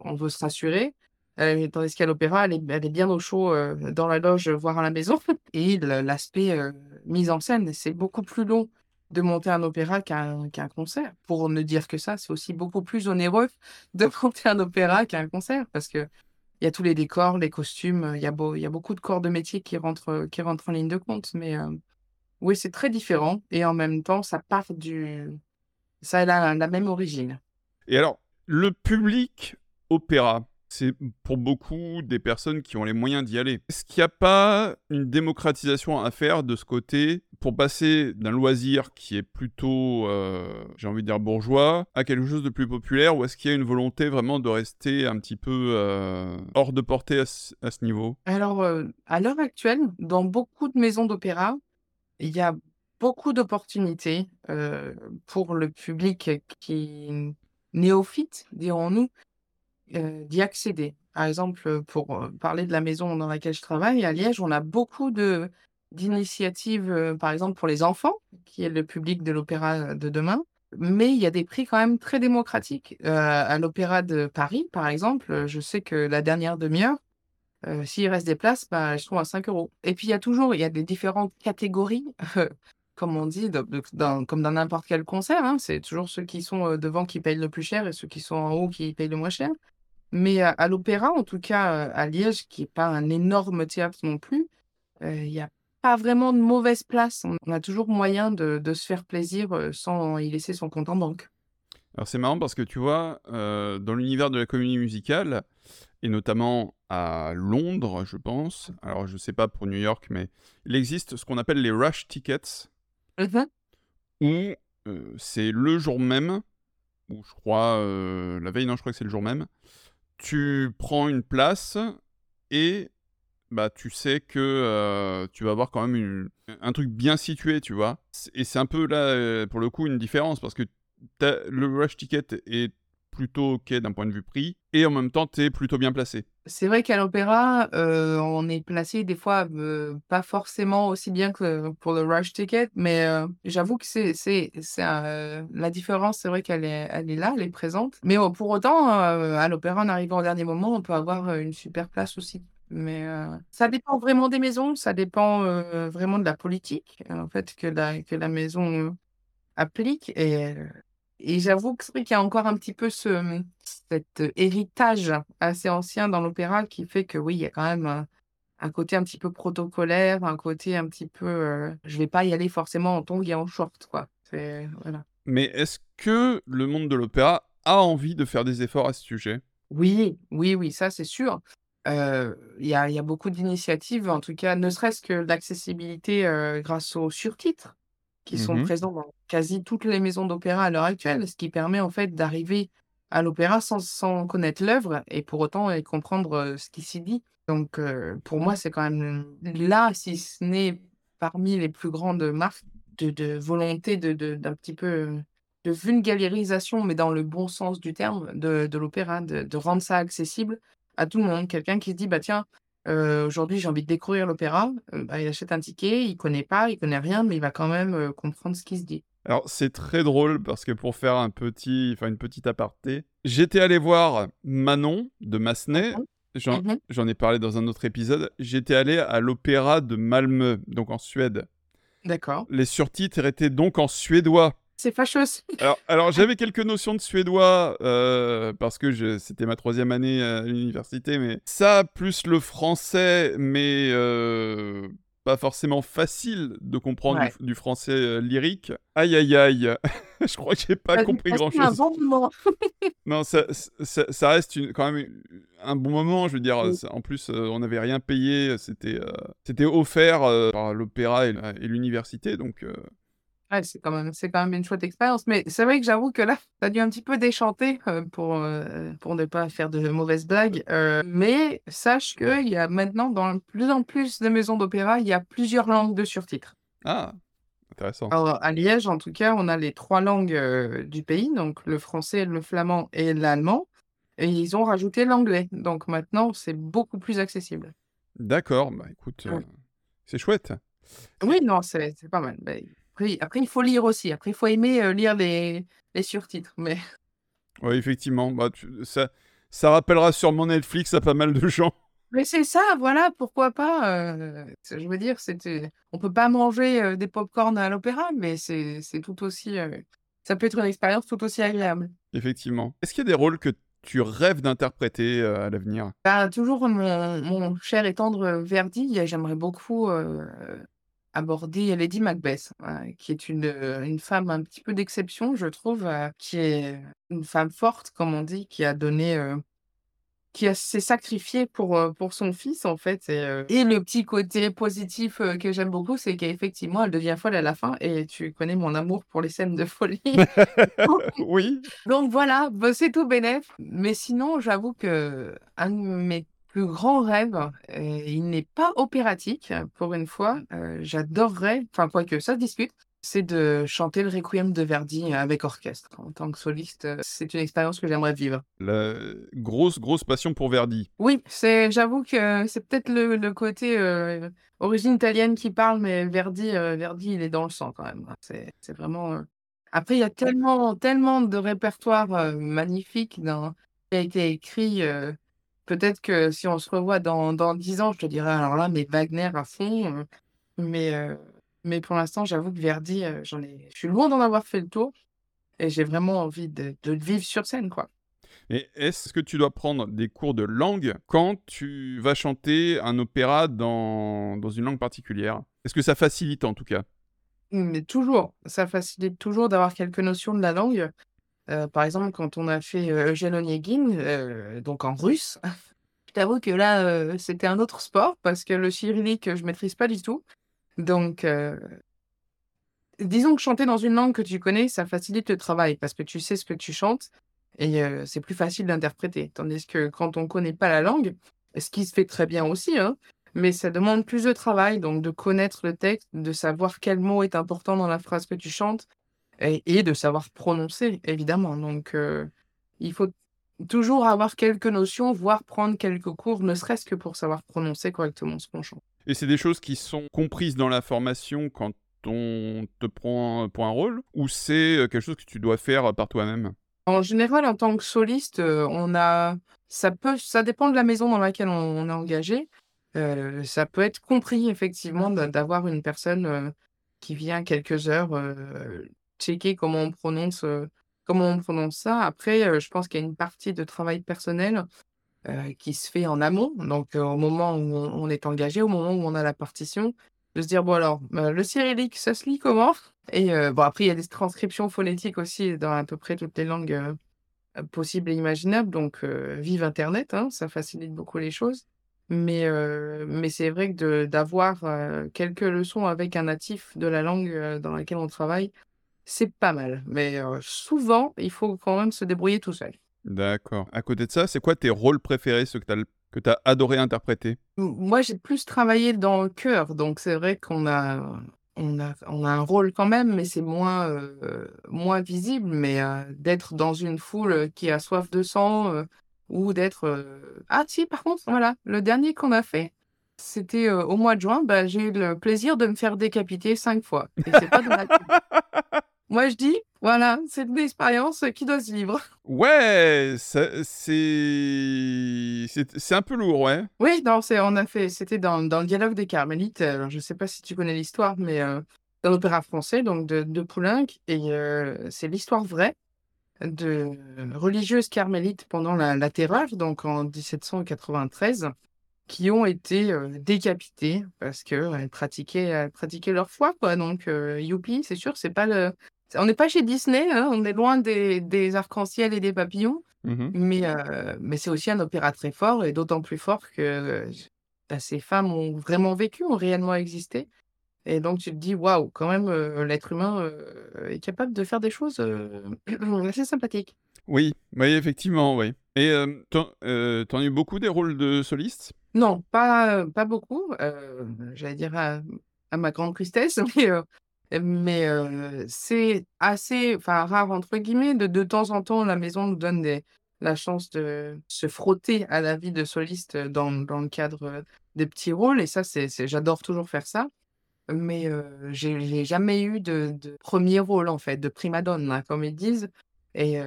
on veut se rassurer. Heu, tandis qu'à l'opéra, elle est bien au chaud, heu, dans la loge, voire à la maison et l'aspect, heu, mise en scène, c'est beaucoup plus long de monter un opéra qu'un concert. Pour ne dire que ça, c'est aussi beaucoup plus onéreux de monter un opéra qu'un concert parce qu'il y a tous les décors, les costumes, il y a il beaucoup de corps de métier qui rentrent, en ligne de compte. Mais, oui, c'est très différent et en même temps, ça part du ça a la même origine. Et alors, le public opéra, c'est pour beaucoup des personnes qui ont les moyens d'y aller. Est-ce qu'il y a pas une démocratisation à faire de ce côté pour passer d'un loisir qui est plutôt, heu, j'ai envie de dire bourgeois, à quelque chose de plus populaire? Ou est-ce qu'il y a une volonté vraiment de rester un petit peu, heu, hors de portée à ce niveau? Alors, heu, à l'heure actuelle, dans beaucoup de maisons d'opéra, il y a beaucoup d'opportunités, pour le public qui néophyte, dirons-nous, d'y accéder. Par exemple, heu, pour, heu, parler de la maison dans laquelle je travaille, à Liège, on a beaucoup d'initiatives, par exemple pour les enfants, qui est le public de l'opéra, de demain. Mais il y a des prix quand même très démocratiques. À l'Opéra de Paris, par exemple, je sais que la dernière demi-heure, heu, s'il reste des places, bah, elles sont à 5 euros. Et puis il y a toujours il y a des différentes catégories, comme on dit, comme dans n'importe quel concert, hein. C'est toujours ceux qui sont, devant qui payent le plus cher et ceux qui sont en haut qui payent le moins cher. Mais à à l'opéra, en tout cas, à Liège, qui est pas un énorme théâtre non plus, il y a pas vraiment de mauvaises places. On a toujours moyen de de se faire plaisir, sans y laisser son compte en banque. Alors c'est marrant parce que tu vois, dans l'univers de la comédie musicale et notamment à Londres, je pense, alors je sais pas pour New York, mais il existe ce qu'on appelle les rush tickets Mmh mh. où, c'est le jour même, ou je crois, la veille, non, je crois que c'est le jour même. Tu prends une place et bah, tu sais que, heu, tu vas avoir quand même une un truc bien situé, tu vois? Et c'est un peu là, heu, pour le coup, une différence parce que le rush ticket est plutôt OK d'un point de vue prix et en même temps, tu es plutôt bien placé. C'est vrai qu'à l'opéra, heu, on est placé des fois, heu, pas forcément aussi bien que pour le rush ticket, mais, heu, j'avoue que c'est c'est c'est la différence, c'est vrai qu'elle est elle est là, elle est présente. Mais, heu, pour autant, à l'opéra, en arrivant au dernier moment, on peut avoir, une super place aussi. Mais, ça dépend vraiment des maisons, ça dépend, vraiment de la politique, en fait, que la que la maison applique et et j'avoue que c'est vrai qu'il y a encore un petit peu ce, mmh, cet héritage assez ancien dans l'opéra qui fait que oui, il y a quand même un un côté un petit peu protocolaire, un côté un petit peu, heu, je vais pas y aller forcément en tongs et en short, quoi. C'est voilà. Mais est-ce que le monde de l'opéra a envie de faire des efforts à ce sujet? Oui, oui, oui, ça c'est sûr. Il y a y a beaucoup d'initiatives, en tout cas, ne serait-ce que l'accessibilité, grâce aux surtitres qui Mmh sont présents dans quasi toutes les maisons d'opéra à l'heure actuelle. Ce qui permet en fait d'arriver à l'opéra sans sans connaître l'œuvre et pour autant et comprendre, ce qui s'y dit. Donc pour moi, c'est quand même là, si ce n'est parmi les plus grandes marques de de volonté de de d'un petit peu, de vulgarisation, mais dans le bon sens du terme, de de l'opéra, de de rendre ça accessible à tout le monde. Quelqu'un qui se dit: «Bah, tiens, aujourd'hui, j'ai envie de découvrir l'opéra», bah, il achète un ticket, il connaît pas, il connaît rien, mais il va quand même, comprendre ce qui se dit. Alors, c'est très drôle parce que pour faire un petit enfin, une petite aparté, j'étais allé voir Manon de Massenet. J'en. Mmh j'en ai parlé dans un autre épisode. J'étais allé à l'opéra de Malmö, donc en Suède. D'accord. Les surtitres étaient donc en suédois. C'est fâcheux aussi. Alors alors j'avais quelques notions de suédois, heu, parce que c'était ma troisième année à l'université, mais ça, plus le français, mais heu, pas forcément facile de comprendre Ouais. du du français, lyrique. Aïe, aïe, aïe, je crois que j'ai pas compris grand un chose. bon moment. Non, ça ça ça reste une quand même un bon moment, je veux dire, Oui. ça en plus, on n'avait rien payé, c'était, c'était offert, par l'opéra et et l'université donc Ouais, c'est quand même c'est quand même une chouette expérience, mais c'est vrai que j'avoue que là, tu as dû un petit peu déchanter, heu, pour, heu, pour ne pas faire de mauvaises blagues, heu, mais sache qu'il y a maintenant dans de plus en plus de maisons d'opéra, il y a plusieurs langues de surtitres. ah! Intéressant. Alors à Liège, en tout cas, on a les 3 langues, du pays, donc le français, le flamand et l'allemand et ils ont rajouté l'anglais, donc maintenant c'est beaucoup plus accessible. D'accord, bah, écoute, Ouais. c'est chouette. Oui, non, c'est pas mal, beh, après après il faut lire aussi, après il faut aimer, heu, lire les les surtitres, mais Ouais, effectivement, bah, tu ça ça rappellera sûrement Netflix à pas mal de gens. Mais c'est ça, voilà, pourquoi pas, c'est je veux dire, c'était on peut pas manger, heu, des pop-corn à l'opéra, mais c'est tout aussi, ça peut être une expérience tout aussi agréable. Effectivement. Est-ce qu'il y a des rôles que tu rêves d'interpréter, à l'avenir? Bah, toujours mon mon cher et tendre Verdi, j'aimerais beaucoup, heu, aborder Lady Macbeth, qui est une, heu, une femme un petit peu d'exception, je trouve, heu, qui est une femme forte, comme on dit, qui a donné, heu Qui s'est sacrifié pour, pour son fils, en fait et le petit côté positif, que j'aime beaucoup, c'est qu'effectivement, elle devient folle à la fin et tu connais mon amour pour les scènes de folie. Oui, Donc voilà, bah, c'est tout bénef. Mais sinon, j'avoue qu'un de mes plus grands rêves, et il n'est pas opératique, pour une fois, heu, j'adorerais enfin quoique ça se discute, c'est de chanter le Requiem de Verdi avec orchestre. En tant que soliste, heu, c'est une expérience que j'aimerais vivre. la grosse, grosse passion pour Verdi. Oui, c'est j'avoue que c'est peut-être le le côté, origine italienne qui parle, mais Verdi, Verdi, il est dans le sang quand même. C'est c'est vraiment, après il y a tellement tellement de répertoires, heu, magnifiques dans qui a été écrit, peut-être que si on se revoit dans dans 10 ans, je te dirai: «Alors là, mais Wagner à fond», heu, mais heu, mais pour l'instant, j'avoue que Verdi, heu, j'en ai je suis loin d'en avoir fait le tour et j'ai vraiment envie de de le vivre sur scène, quoi. Et est-ce que tu dois prendre des cours de langue quand tu vas chanter un opéra dans dans une langue particulière? Est-ce que ça facilite en tout cas? Mais toujours, ça facilite toujours d'avoir quelques notions de la langue. Par exemple, quand on a fait, Eugène Onegin, donc en russe, je t'avoue que là, c'était un autre sport parce que le cyrillique, je maîtrise pas du tout. Donc disons que chanter dans une langue que tu connais, ça facilite le travail parce que tu sais ce que tu chantes et c'est plus facile d'interpréter. Tandis que quand on connaît pas la langue, ce qui se fait très bien aussi, hein, mais ça demande plus de travail, donc de connaître le texte, de savoir quel mot est important dans la phrase que tu chantes et et de savoir prononcer évidemment. Donc heu, il faut toujours avoir quelques notions, voire prendre quelques cours, ne serait-ce que pour savoir prononcer correctement ce qu'on chante. Et c'est des choses qui sont comprises dans la formation quand on te prend pour un rôle? Ou c'est, heu, quelque chose que tu dois faire par toi-même? En général, en tant que soliste, on a ça peut ça dépend de la maison dans laquelle on est engagé. Ça peut être compris effectivement d'a d'avoir une personne, qui vient quelques heures, heu, checker comment on prononce, heu, comment on prononce ça. Après, heu, je pense qu'il y a une partie de travail personnel, heu, qui se fait en amont. Donc, au moment où on est engagé, au moment où on a la partition, de se dire: «Bon alors, heu, le cyrillique, ça se lit comment?» et bon après il y a des transcriptions phonétiques aussi dans à peu près toutes les langues, possibles et imaginables donc, vive internet, hein, ça facilite beaucoup les choses. Mais, mais c'est vrai que d'avoir, quelques leçons avec un natif de la langue, dans laquelle on travaille, c'est pas mal. Mais, souvent, il faut quand même se débrouiller tout seul. D'accord. À côté de ça, c'est quoi tes rôles préférés, ceux que tu as que tu as adoré interpréter? Moi, j'ai plus travaillé dans le chœur, donc c'est vrai qu'on a on a on a un rôle quand même, mais c'est moins, moins visible, mais d'être dans une foule, qui a soif de sang, ou d'être, ah si, par contre, voilà, le dernier qu'on a fait, c'était, au mois de juin, bah, j'ai eu le plaisir de me faire décapiter 5 fois et c'est pas dans la. Moi, je dis, voilà, c'est une expérience, qui doit se vivre. Ouais, c'est c'est un peu lourd, ouais. Oui, non, c'est on a fait c'était dans dans le dialogue des Carmélites, alors je sais pas si tu connais l'histoire, mais heu, c'est un opéra français donc de de Poulenc et heu, c'est l'histoire vraie de religieuses carmélites pendant la la Terreur, donc en 1793, qui ont été, heu, décapitées parce qu'elles pratiquaient pratiquaient leur foi, quoi, donc youpi, c'est sûr, c'est pas le on n'est pas chez Disney, hein, on est loin des des arcs-en-ciel et des papillons, Mmh mais heu, mais c'est aussi un opéra très fort et d'autant plus fort que, heu, bah, ces femmes ont vraiment vécu, ont réellement existé et donc tu te dis: «Waouh, quand même, heu, l'être humain, est capable de faire des choses, assez sympathiques». Oui, oui, effectivement, oui. Et hem, tu en heu, as eu beaucoup des rôles de soliste? Non, pas, pas beaucoup, j'allais dire à à ma grande tristesse, mais mais c'est assez, «rare» entre guillemets. De de temps en temps, la maison nous donne la chance de se frotter à la vie de soliste, dans dans le cadre, des petits rôles et ça, c'est j'adore toujours faire ça. Mais heu, j'ai jamais eu de 1er rôle, en fait, de prima donna, comme ils disent et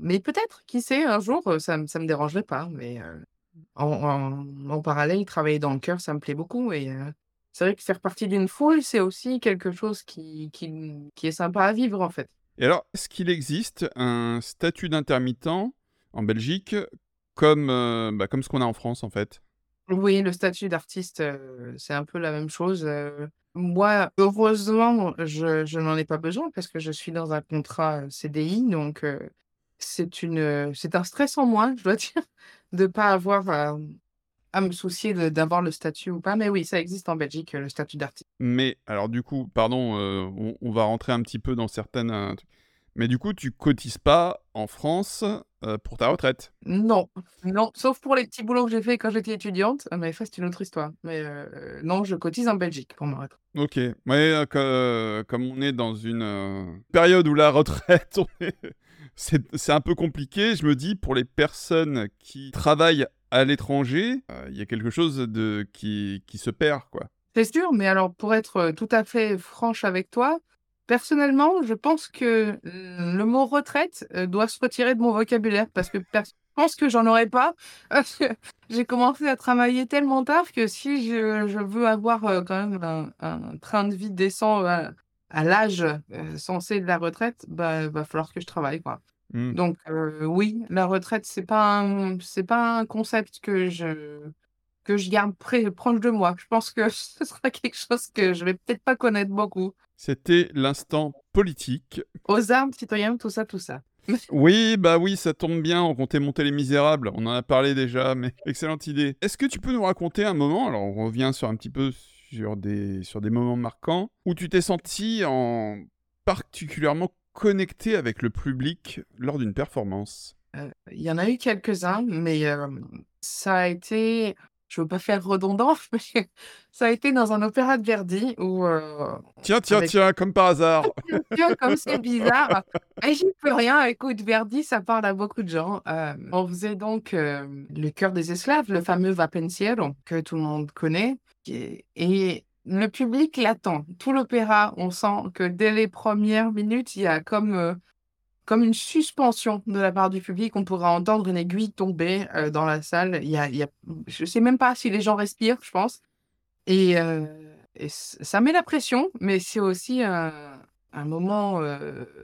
mais peut-être, qui sait, un jour, ça ça me dérangerait pas, mais en en en parallèle, travailler dans le chœur, ça me plaît beaucoup et c'est vrai que faire partie d'une foule, c'est aussi quelque chose qui qui est sympa à vivre, en fait. Et alors, est-ce qu'il existe un statut d'intermittent en Belgique comme, heu, bah, comme ce qu'on a en France, en fait? Oui, le statut d'artiste, heu, c'est un peu la même chose, heu, moi, heureusement, je je n'en ai pas besoin parce que je suis dans un contrat, CDI donc c'est une, c'est un stress en moins, je dois dire, de pas avoir à, à me soucier d'avoir le statut ou pas, mais oui, ça existe en Belgique, le statut d'artiste. Mais alors du coup, pardon, heu, on on va rentrer un petit peu dans certaines, mais du coup, tu cotises pas en France, heu, pour ta retraite? Non, non, sauf pour les petits boulots que j'ai fait quand j'étais étudiante, mais ça, c'est une autre histoire, mais non, je cotise en Belgique pour ma retraite. OK, que comme on est dans une, période où la retraite, on est c'est c'est un peu compliqué, je me dis pour les personnes qui travaillent à l'étranger, heu, il y a quelque chose de qui qui se perd, quoi. C'est sûr, mais alors pour être, heu, tout à fait franche avec toi, personnellement, je pense que le mot retraite, heu, doit se retirer de mon vocabulaire parce que je pense que j'en aurai pas j'ai commencé à travailler tellement tard que si je je veux avoir, quand même un un train de vie décent à à l'âge, censé de la retraite, bah, va falloir que je travaille, quoi. Mmh. Donc oui, la retraite, c'est pas un c'est pas un concept que je que je garde près proche de moi. Je pense que ce sera quelque chose que je vais peut-être pas connaître beaucoup. C'était l'instant politique. Aux armes, citoyens, tout ça, tout ça. Oui, bah, oui, ça tombe bien, on comptait monter Les Misérables, on en a parlé déjà, mais excellente idée. Est-ce que tu peux nous raconter un moment, alors on revient sur un petit peu sur des sur des moments marquants, où tu t'es senti en particulièrement connecté avec le public lors d'une performance? Heu, il y en a eu quelques-uns, mais hem, ça a été je veux pas faire redondant, mais ça a été dans un opéra de Verdi où, heu, Tiens, tiens, avec tiens, comme par hasard! tiens, comme c'est bizarre! Et j'y peux rien, écoute, Verdi, ça parle à beaucoup de gens. On faisait donc, Le Chœur des Esclaves, le fameux Va Pensiero que tout le monde connaît, et le public l'attend. Tout l'opéra, on sent que dès les 1res minutes, il y a comme, heu, comme une suspension de la part du public. On pourrait entendre une aiguille tomber, heu, dans la salle. Il y a je sais même pas si les gens respirent, je pense et ç ça met la pression, mais c'est aussi un moment,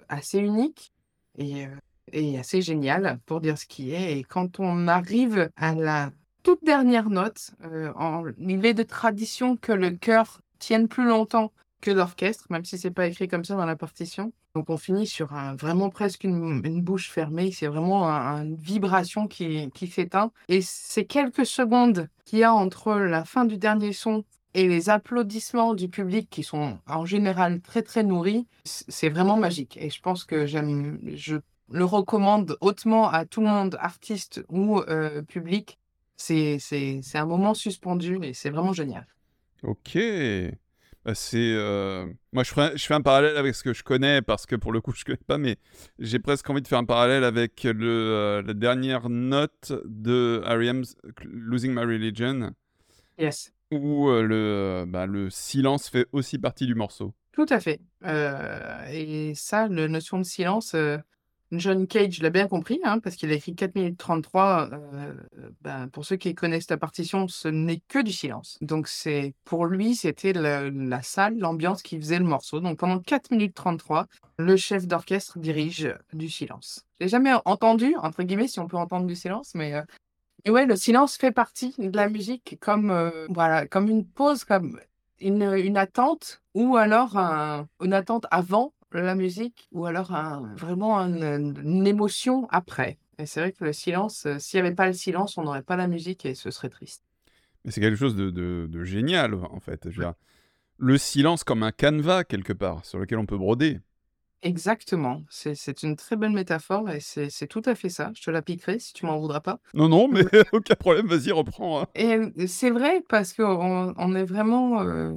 assez unique et et assez génial pour dire ce qui est et quand on arrive à la toute dernière note, en il est de tradition que le chœur tienne plus longtemps que l'orchestre, même si c'est pas écrit comme ça dans la partition. Donc on finit sur un vraiment presque une bouche fermée. C'est vraiment un un une vibration qui qui s'éteint et ces quelques secondes qu'il y a entre la fin du dernier son et les applaudissements du public qui sont en général très, très nourris, c'est vraiment magique et je pense que j'aime je le recommande hautement à tout le monde, artiste ou heu, public. C'est un moment suspendu et c'est vraiment génial. OK. Bah, c'est euh, moi je fais, je fais un parallèle avec ce que je connais parce que pour le coup je connais pas mais j'ai presque envie de faire un parallèle avec le euh, la dernière note de R.E.M. Losing My Religion Yes. où euh, le bah, le silence fait aussi partie du morceau. Tout à fait. et ça, la notion de silence, John Cage l'a bien compris, hein, parce qu'il a écrit 4 minutes 33. Euh, ben, pour ceux qui connaissent la partition, ce n'est que du silence. Donc, c'est pour lui, c'était la, salle, l'ambiance qui faisait le morceau. Donc, pendant 4 minutes 33, le chef d'orchestre dirige du silence. J'ai jamais entendu, entre guillemets, si on peut entendre du silence, mais euh, ouais, le silence fait partie de la musique comme, euh, voilà, comme une pause, comme une, une attente, ou alors une attente avant la musique ou alors vraiment une émotion après. Et c'est vrai que le silence, euh, s'il n'y avait pas le silence, on n'aurait pas la musique et ce serait triste. Mais c'est quelque chose de, génial, en fait. le silence comme un canevas, quelque part, sur lequel on peut broder. Exactement. C'est une très belle métaphore et c'est tout à fait ça. Je te la piquerai si tu m'en voudras pas. Non, non, mais aucun problème, vas-y, reprends. Hein. Et c'est vrai parce qu'on on est vraiment euh,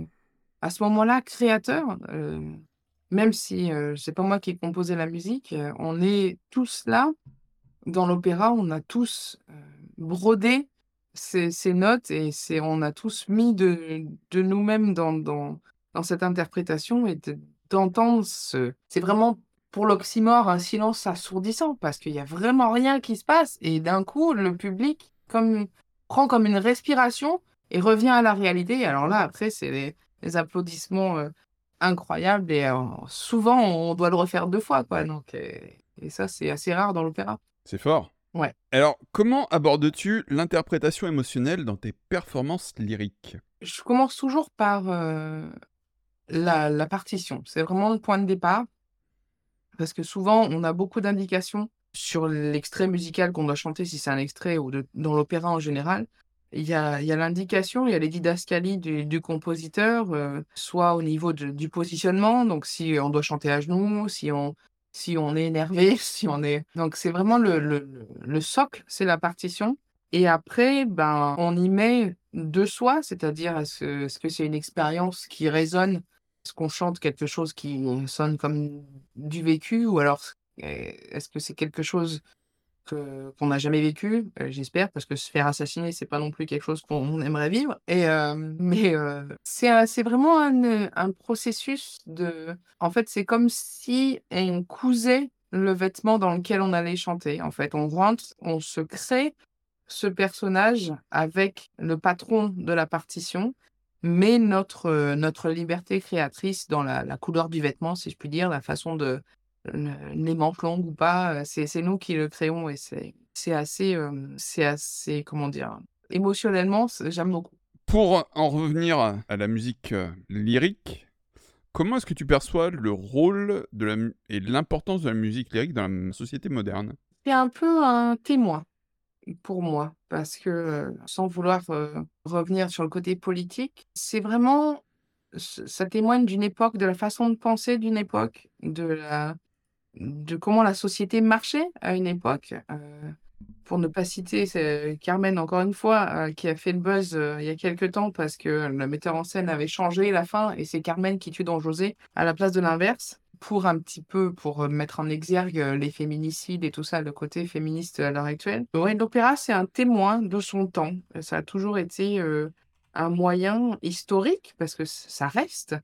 à ce moment-là créateur. Euh, même si, c'est pas moi qui ai composé la musique, on est tous là, dans l'opéra, on a tous, brodé ces notes et on a tous mis de nous-mêmes dans cette interprétation et d'entendre ce c'est vraiment pour l'oxymore un silence assourdissant parce qu'il y a vraiment rien qui se passe et d'un coup, le public prend comme une respiration et revient à la réalité. Alors là, après, c'est les applaudissements, incroyable et souvent on doit le refaire deux fois quoi donc et, ça c'est assez rare dans l'opéra. C'est fort. Ouais. Alors comment abordes-tu l'interprétation émotionnelle dans tes performances lyriques? Je commence toujours par la, la, partition. C'est vraiment le point de départ parce que souvent on a beaucoup d'indications sur l'extrait musical qu'on doit chanter si c'est un extrait ou de, dans l'opéra en général. Il y a, l'indication, il y a les didascalies du, compositeur, euh, soit au niveau du positionnement, donc si on doit chanter à genoux, si on, si on est énervé, si on est... Donc c'est vraiment le, le, socle, c'est la partition. Et après, ben, on y met de soi, c'est-à-dire est-ce que c'est une expérience qui résonne, est-ce qu'on chante quelque chose qui sonne comme du vécu, ou alors est-ce que c'est quelque chose qu'on n'a jamais vécu, euh, j'espère, parce que se faire assassiner, c'est pas non plus quelque chose qu'on aimerait vivre. Et euh, mais euh, c'est vraiment un, un, processus de. En fait, c'est comme si on cousait le vêtement dans lequel on allait chanter. En fait, on rentre, on se crée ce personnage avec le patron de la partition, mais notre notre liberté créatrice dans la, la couleur du vêtement, si je puis dire, la façon de les longues ou pas, c'est nous qui le créons et c'est assez, c'est assez, comment dire, émotionnellement, j'aime beaucoup. Pour en revenir à la musique lyrique, comment est-ce que tu perçois le rôle de la et l'importance de la musique lyrique dans la société moderne? C'est un peu un témoin pour moi, parce que sans vouloir revenir sur le côté politique, c'est vraiment ça témoigne d'une époque, de la façon de penser d'une époque, de la, de comment la société marchait à une époque. Euh, pour ne pas citer Carmen, encore une fois, euh, qui a fait le buzz euh, il y a quelques temps parce que le metteur en scène avait changé la fin et c'est Carmen qui tue Don José à la place de l'inverse pour un petit peu pour mettre en exergue les féminicides et tout ça, le côté féministe à l'heure actuelle. l'opéra, c'est un témoin de son temps. Ça a toujours été un moyen historique, parce que ça reste,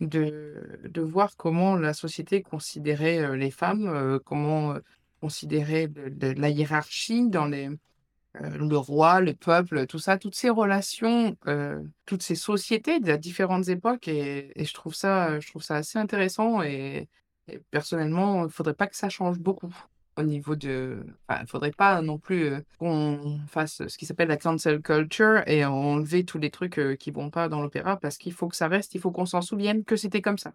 de, de voir comment la société considérait les femmes, comment considérait la hiérarchie dans les, le roi, le peuple, tout ça, toutes ces relations, toutes ces sociétés de différentes époques, et, je trouve ça, je trouve ça assez intéressant. Et, personnellement, il ne faudrait pas que ça change beaucoup au niveau de. Il faudrait pas non plus qu'on fasse ce qui s'appelle la cancel culture et enlever tous les trucs qui vont pas dans l'opéra parce qu'il faut que ça reste, il faut qu'on s'en souvienne que c'était comme ça.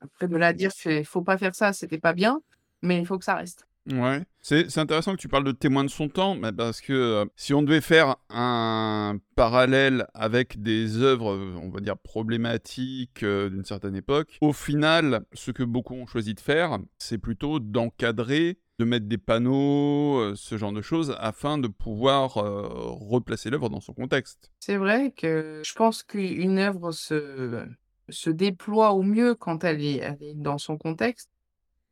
Après, de là à dire qu'il faut pas faire ça, c'était pas bien, mais il faut que ça reste. Ouais, c'est intéressant que tu parles de témoin de son temps, parce que si on devait faire un parallèle avec des œuvres, on va dire, problématiques d'une certaine époque, au final, ce que beaucoup ont choisi de faire, c'est plutôt d'encadrer de mettre des panneaux, euh, ce genre de choses, afin de pouvoir euh, replacer l'œuvre dans son contexte. C'est vrai que je pense qu'une œuvre se se déploie au mieux quand elle est dans son contexte.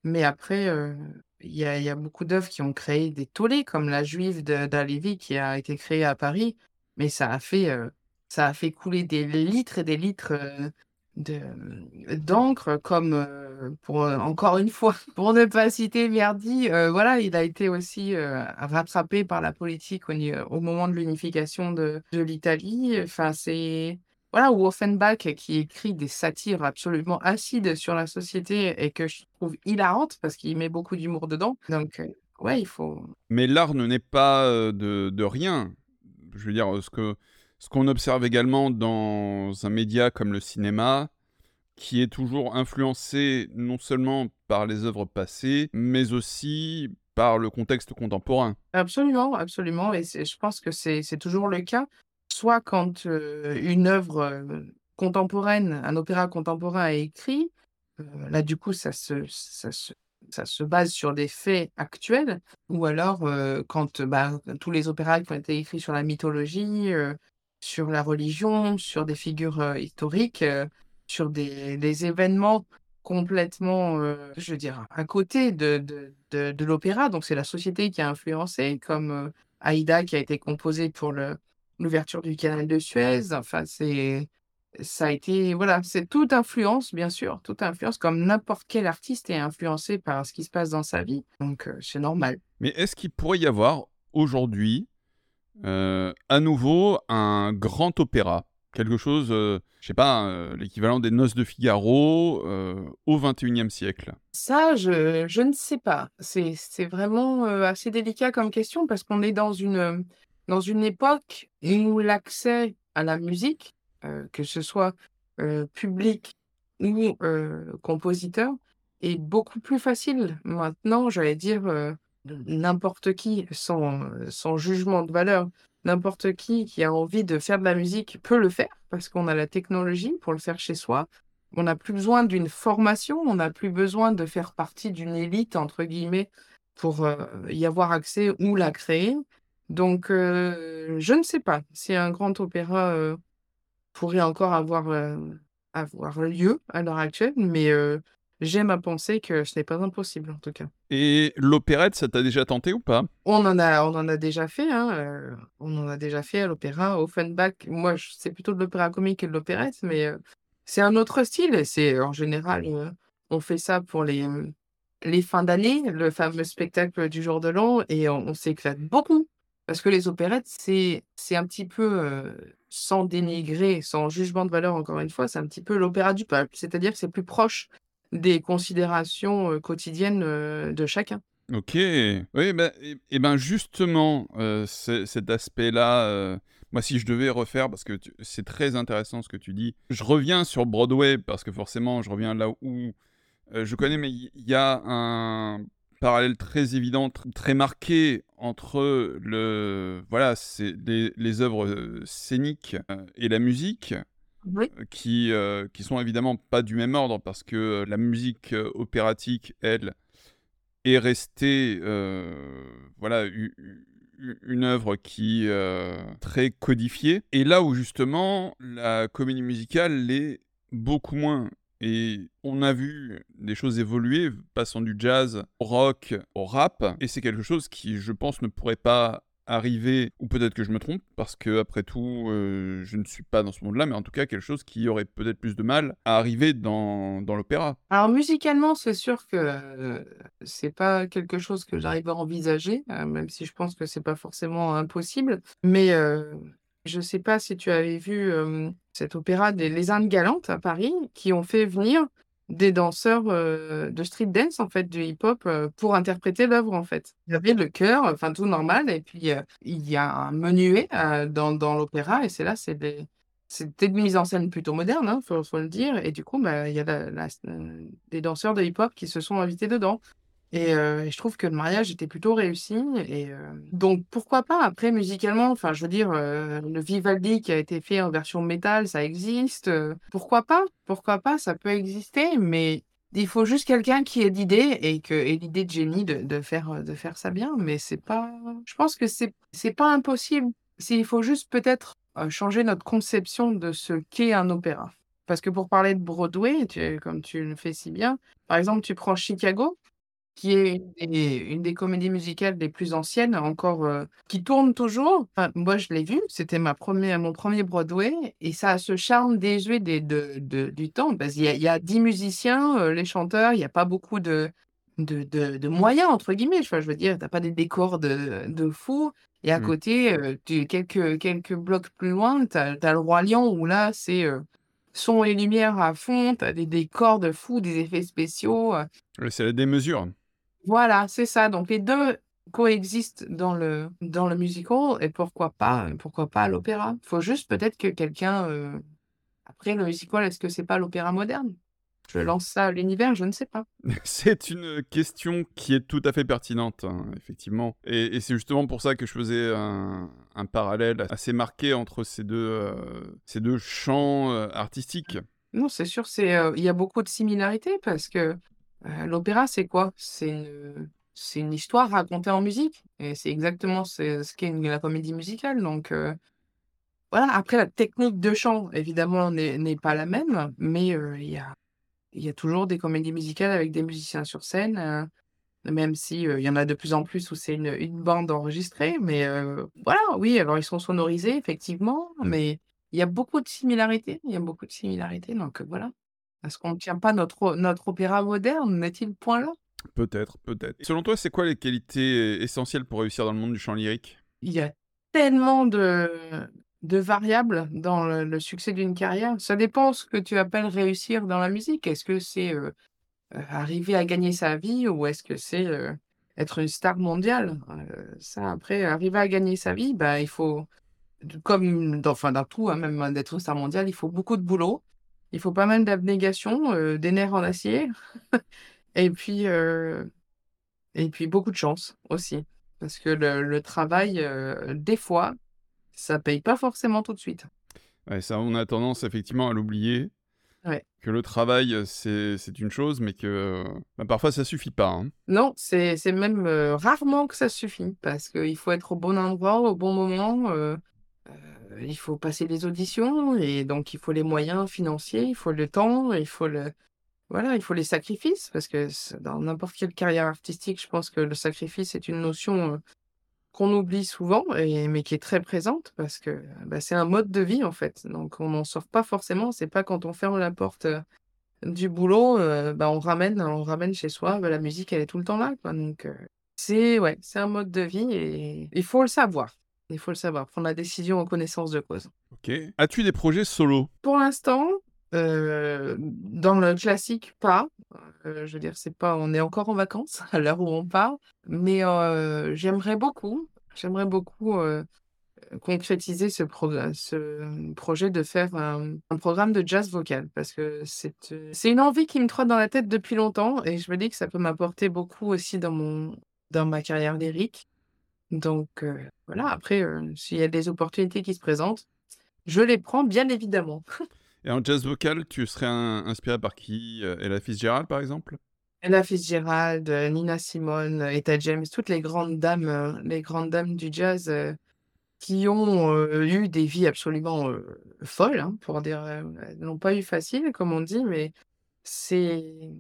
Mais après, heu, il y a beaucoup d'œuvres qui ont créé des tollés, comme La Juive de d'Halévy qui a été créée à Paris, mais ça a fait, ça a fait couler des litres et des litres, d'encre comme, heu, pour, heu, encore une fois, pour ne pas citer Verdi, heu, voilà, il a été aussi, heu, rattrapé par la politique au moment de l'unification de de l'Italie. Enfin, c'est voilà, ou Offenbach qui écrit des satires absolument acides sur la société et que je trouve hilarantes parce qu'il met beaucoup d'humour dedans. Donc, ouais, il faut Mais l'art ne naît pas, de de rien. Je veux dire, ce que ce qu'on observe également dans un média comme le cinéma, qui est toujours influencé non seulement par les œuvres passées, mais aussi par le contexte contemporain. absolument, absolument et je pense que c'est toujours le cas. Soit quand, heu, une œuvre, heu, contemporaine, un opéra contemporain est écrit, heu, là, du coup, ça se base sur des faits actuels ou alors, quand, bah, tous les opéras qui ont été écrits sur la mythologie, sur la religion, sur des figures, historiques, sur des événements complètement, je veux dire, à côté de de de l'opéra, donc c'est la société qui a influencé comme, Aïda qui a été composée pour L'ouverture du canal de Suez, enfin c'est ça a été voilà, c'est toute influence bien sûr, toute influence comme n'importe quel artiste est influencé par ce qui se passe dans sa vie, donc c'est normal. Mais est-ce qu'il pourrait y avoir aujourd'hui, heu, à nouveau un grand opéra? Quelque chose, heu, je sais pas, heu, l'équivalent des Noces de Figaro, heu, au XXIe siècle? Ça, je je ne sais pas. C'est vraiment, assez délicat comme question parce qu'on est dans une, dans une époque où l'accès à la musique, que ce soit, public ou, compositeur, est beaucoup plus facile. Maintenant, j'allais dire, n'importe qui, sans, sans jugement de valeur, n'importe qui qui a envie de faire de la musique peut le faire parce qu'on a la technologie pour le faire chez soi. On n'a plus besoin d'une formation, on n'a plus besoin de faire partie d'une «élite» entre guillemets pour, heu, y avoir accès ou la créer. Donc heu, je ne sais pas si un grand opéra, heu, pourrait encore avoir, avoir lieu à l'heure actuelle, mais j'aime à penser que ce n'est pas impossible en tout cas. Et l'opérette, ça t'a déjà tenté ou pas? On en a on en a déjà fait, hein, heu, on en a déjà fait à l'opéra. Offenbach, moi je c'est plutôt de l'opéra comique que de l'opérette, mais heu, c'est un autre style et c'est en général, on fait ça pour les, mmh, les fins d'année, le fameux spectacle du jour de l'an et on on s'éclate beaucoup. Parce que les opérettes, c'est c'est un petit peu, sans dénigrer, sans jugement de valeur encore une fois, c'est un petit peu l'opéra du peuple. C'est-à-dire que c'est plus proche des considérations, quotidiennes, de chacun. OK. Oui, bah et et ben, justement, cet aspect-là, moi, si je devais refaire parce que c'est très intéressant ce que tu dis. Je reviens sur Broadway parce que forcément, je reviens là où, je connais, mais il y a un parallèle très évident, tr très marqué entre le voilà, les les œuvres, scéniques, et la musique, Heu, qui, heu, qui sont évidemment pas du même ordre parce que, heu, la musique, opératique, elle, est restée, voilà, une œuvre qui, heu, très codifiée. Et là où justement la comédie musicale l'est beaucoup moins. Et on a vu des choses évoluer, passant du jazz au rock, au rap. Et c'est quelque chose qui, je pense, ne pourrait pas arriver ou peut-être que je me trompe parce qu'après tout, heu, je ne suis pas dans ce monde-là, mais en tout cas quelque chose qui aurait peut-être plus de mal à arriver dans dans l'opéra. Alors musicalement, c'est sûr que, heu, c'est pas quelque chose que j'arrive à envisager, heu, même si je pense que c'est pas forcément impossible. Mais, heu, je sais pas si tu avais vu, cet opéra des Les Indes galantes à Paris, qui ont fait venir des danseurs, heu, de street dance en fait, du hip-hop, heu, pour interpréter l'œuvre en fait. Il y avait le chœur, enfin tout normal et puis, heu, il y a un menuet, dans dans l'opéra et c'est là, c'est des c'était une mise en scène plutôt moderne, hein, faut le dire et du coup, bah, il y a des danseurs de hip-hop qui se sont invités dedans et et je trouve que le mariage était plutôt réussi et donc pourquoi pas? Après musicalement, enfin je veux dire, le Vivaldi qui a été fait en version métal, ça existe, pourquoi pas? Pourquoi pas? Ça peut exister, mais il faut juste quelqu'un qui ait l'idée et que ait l'idée de génie de faire, de faire ça bien, mais c'est pas je pense que c'est c'est pas impossible. S'il faut juste peut-être, changer notre conception de ce qu'est un opéra. Parce que pour parler de Broadway, comme tu le fais si bien, par exemple, tu prends Chicago, qui est une des une des comédies musicales les plus anciennes encore, heu, qui tourne toujours. Enfin, moi, je l'ai vu, c'était ma 1 mon 1er Broadway et ça a ce charme désuet des de de du temps parce il y a 10 musiciens, heu, les chanteurs, il y a pas beaucoup de de de «moyens» entre guillemets, enfin, je veux dire, tu as pas des décors de de fou et à Mmh. côté, tu quelques quelques blocs plus loin, tu as le Roi Lion où là, c'est, son et lumière à fond, tu as des décors de fou, des effets spéciaux, c'est la démesure. Voilà, c'est ça, donc les 2 coexistent dans le dans le musical et pourquoi pas, heu, pourquoi pas à l'opéra? Faut juste peut-être que quelqu'un, heu après le musical, est-ce que c'est pas l'opéra moderne? Je lance ça à l'univers, je ne sais pas. C'est une question qui est tout à fait pertinente, hein, effectivement et et c'est justement pour ça que je faisais un un parallèle assez marqué entre ces 2, heu, ces 2 champs, artistiques. Non, c'est sûr, il y a beaucoup de similarités parce que, heu, l'opéra, c'est quoi? C'est une, histoire racontée en musique et c'est exactement ce ce qu'est la comédie musicale donc heu, voilà. Après la technique de chant évidemment n'est pas la même, mais heu, il y a toujours des comédies musicales avec des musiciens sur scène, heu, même si, heu, il y en a de plus en plus où c'est une une bande enregistrée mais voilà, oui, alors ils sont sonorisés effectivement, mais il y a beaucoup de similarités, il y a beaucoup de similarités donc voilà. Est-ce qu'on ne tient pas notre opéra moderne? N'est-il point là? Peut-être, peut-être. Selon toi, c'est quoi les qualités essentielles pour réussir dans le monde du chant lyrique? Il y a tellement de de variables dans le le succès d'une carrière. Ça dépend ce que tu appelles réussir dans la musique. Est-ce que c'est, heu heu, arriver à gagner sa vie ou est-ce que c'est, être une star mondiale? Ça après, arriver à gagner sa vie, bah, il faut comme dans enfin dans tout, hein, même d'être une star mondiale, il faut beaucoup de boulot. Il faut pas mal d'abnégation, heu, des nerfs en acier et puis, heu et puis beaucoup de chance aussi. Parce que le le travail, heu, des fois, ça paye pas forcément tout de suite. Ouais, ça, on a tendance effectivement à l'oublier, Ouais. que le travail, heu, c'est une chose, mais que, bah, parfois ça suffit pas, hein. Non, c'est même, rarement que ça suffit parce qu'il faut être au bon endroit, au bon moment, il faut passer les auditions et donc il faut les moyens financiers, il faut le temps, il faut le voilà, il faut les sacrifices parce que dans n'importe quelle carrière artistique, je pense que le sacrifice est une notion, heu, qu'on oublie souvent et mais qui est très présente parce que, bah, c'est un mode de vie, en fait, donc on n'en sort pas forcément. C'est pas quand on ferme la porte, heu, du boulot, bah, on ramène on ramène chez soi, bah, la musique, elle est tout le temps là, donc c'est c'est un mode de vie et il faut le savoir. Il faut le savoir, prendre la décision en connaissance de cause. OK. As-tu des projets solo? Pour l'instant, heu, dans le classique, pas. Heu, je veux dire, c'est pas on est encore en vacances à l'heure où on parle, mais heu, j'aimerais beaucoup j'aimerais beaucoup, concrétiser ce projet de faire un un programme de jazz vocal parce que c'est une envie qui me trotte dans la tête depuis longtemps et je me dis que ça peut m'apporter beaucoup aussi dans mon dans ma carrière lyrique, donc voilà. Après, s'il y a des opportunités qui se présentent, je les prends bien évidemment. Et en jazz vocal, tu serais in inspiré par qui? Ella Fitzgerald, par exemple? Ella Fitzgerald, Nina Simone, Etta James, toutes les grandes dames, les grandes dames du jazz, qui ont, eu des vies absolument, folles, hein, pour dire, l'ont pas eu facile, comme on dit, mais c'est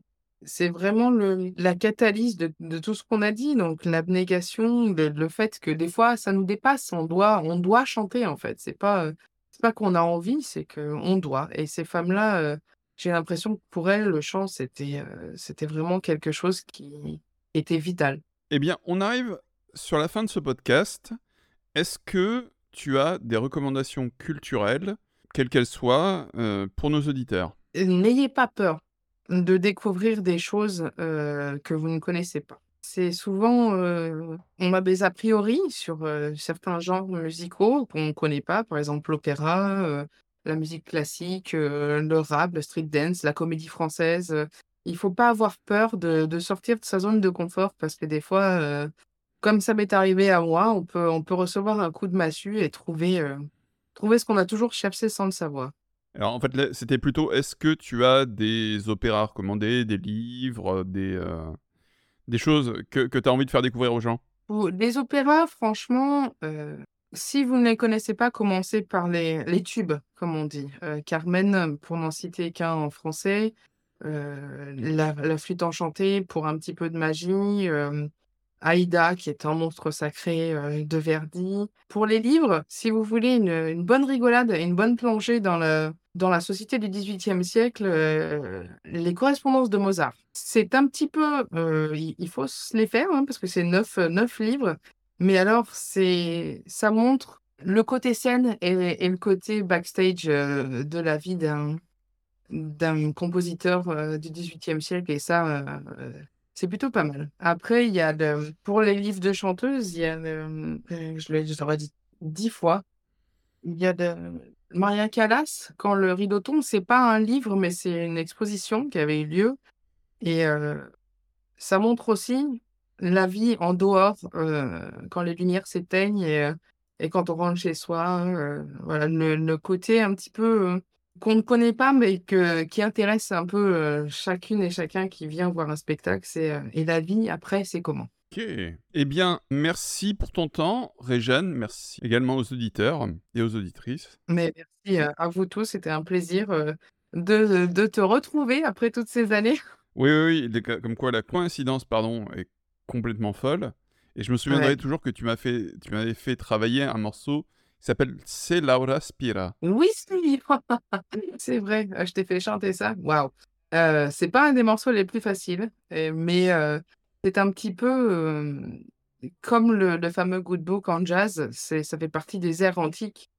c'est vraiment le la catalyse de de tout ce qu'on a dit, donc l'abnégation, le le fait que des fois ça nous dépasse, on doit on doit chanter, en fait. C'est pas, heu, c'est pas qu'on a envie, c'est qu'on doit et ces femmes-là, heu, j'ai l'impression que pour elles, le chant, c'était, heu, c'était vraiment quelque chose qui était vital. Eh bien, on arrive sur la fin de ce podcast. Est-ce que tu as des recommandations culturelles, quelles qu'elles soient, pour nos auditeurs? N'ayez pas peur de découvrir des choses, que vous ne connaissez pas. C'est souvent, on a des a priori sur, certains genres musicaux qu'on connaît pas, par exemple l'opéra, la musique classique, le rap, le street dance, la comédie française. Il faut pas avoir peur de sortir de sa zone de confort parce que des fois, comme ça m'est arrivé à moi, on peut on peut recevoir un coup de massue et trouver, trouver ce qu'on a toujours cherché sans le savoir. Alors, en fait, c'était plutôt, est-ce que tu as des opéras à recommander, des livres, des, heu, des choses que que tu as envie de faire découvrir aux gens? Les opéras franchement, heu Si vous ne les connaissez pas, commencez par les les tubes, comme on dit. Carmen, pour n'en citer qu'un en français, la la flûte enchantée pour un petit peu de magie, Aïda qui est un monstre sacré, heu, de Verdi. Pour les livres, si vous voulez une, bonne rigolade et une bonne plongée dans la société du XVIIIe siècle, heu, les correspondances de Mozart. C'est un petit peu, heu, il faut les faire, hein, parce que c'est 9 heu, 9 livres, mais alors c'est ça montre le côté scène et le côté backstage, de la vie d'un d'un compositeur, du XVIIIe siècle et ça, c'est plutôt pas mal. Après il y a le pour les livres de chanteuses, il y a le, heu, je l'aurais dit 10 fois, il y a de Maria Callas, Quand le rideau tombe, c'est pas un livre, mais c'est une exposition qui avait eu lieu et heu, ça montre aussi la vie en dehors, heu, quand les lumières s'éteignent et quand on rentre chez soi, voilà, le le côté un petit peu, qu'on ne connaît pas, mais que qui intéresse un peu, heu, chacune et chacun qui vient voir un spectacle, c'est, heu: «Et la vie après, c'est comment?» OK. Eh bien, merci pour ton temps, Réjeanne. Merci également aux auditeurs et aux auditrices. Mais merci, heu, à vous tous, c'était un plaisir, de de te retrouver après toutes ces années. Oui, oui, oui, comme quoi la coïncidence, pardon, est complètement folle et je me souviendrai Ouais. toujours que tu m'as fait tu m'avais fait travailler un morceau qui s'appelle C'est Laura Spira. Oui! C'est vrai, heu, je t'ai fait chanter ça. Waouh! Heu, c'est pas un des morceaux les plus faciles, et mais heu, c'est un petit peu, comme le fameux good book en jazz, ça fait partie des airs antiques,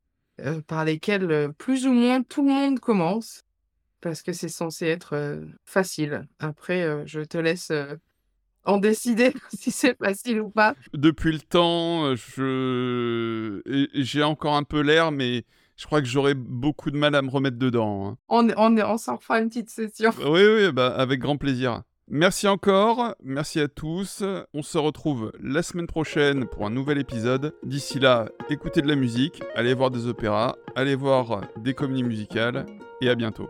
par lesquels, plus ou moins tout le monde commence, parce que c'est censé être, facile. Après, je te laisse, en décider si c'est facile ou pas. Depuis le temps, heu, je j'ai encore un peu l'air, mais je crois que j'aurai beaucoup de mal à me remettre dedans, hein. On on on s'en refera une petite session. Oui, oui, bah, avec grand plaisir. Merci encore, merci à tous. On se retrouve la semaine prochaine pour un nouvel épisode. D'ici là, écoutez de la musique, allez voir des opéras, allez voir des comédies musicales et à bientôt.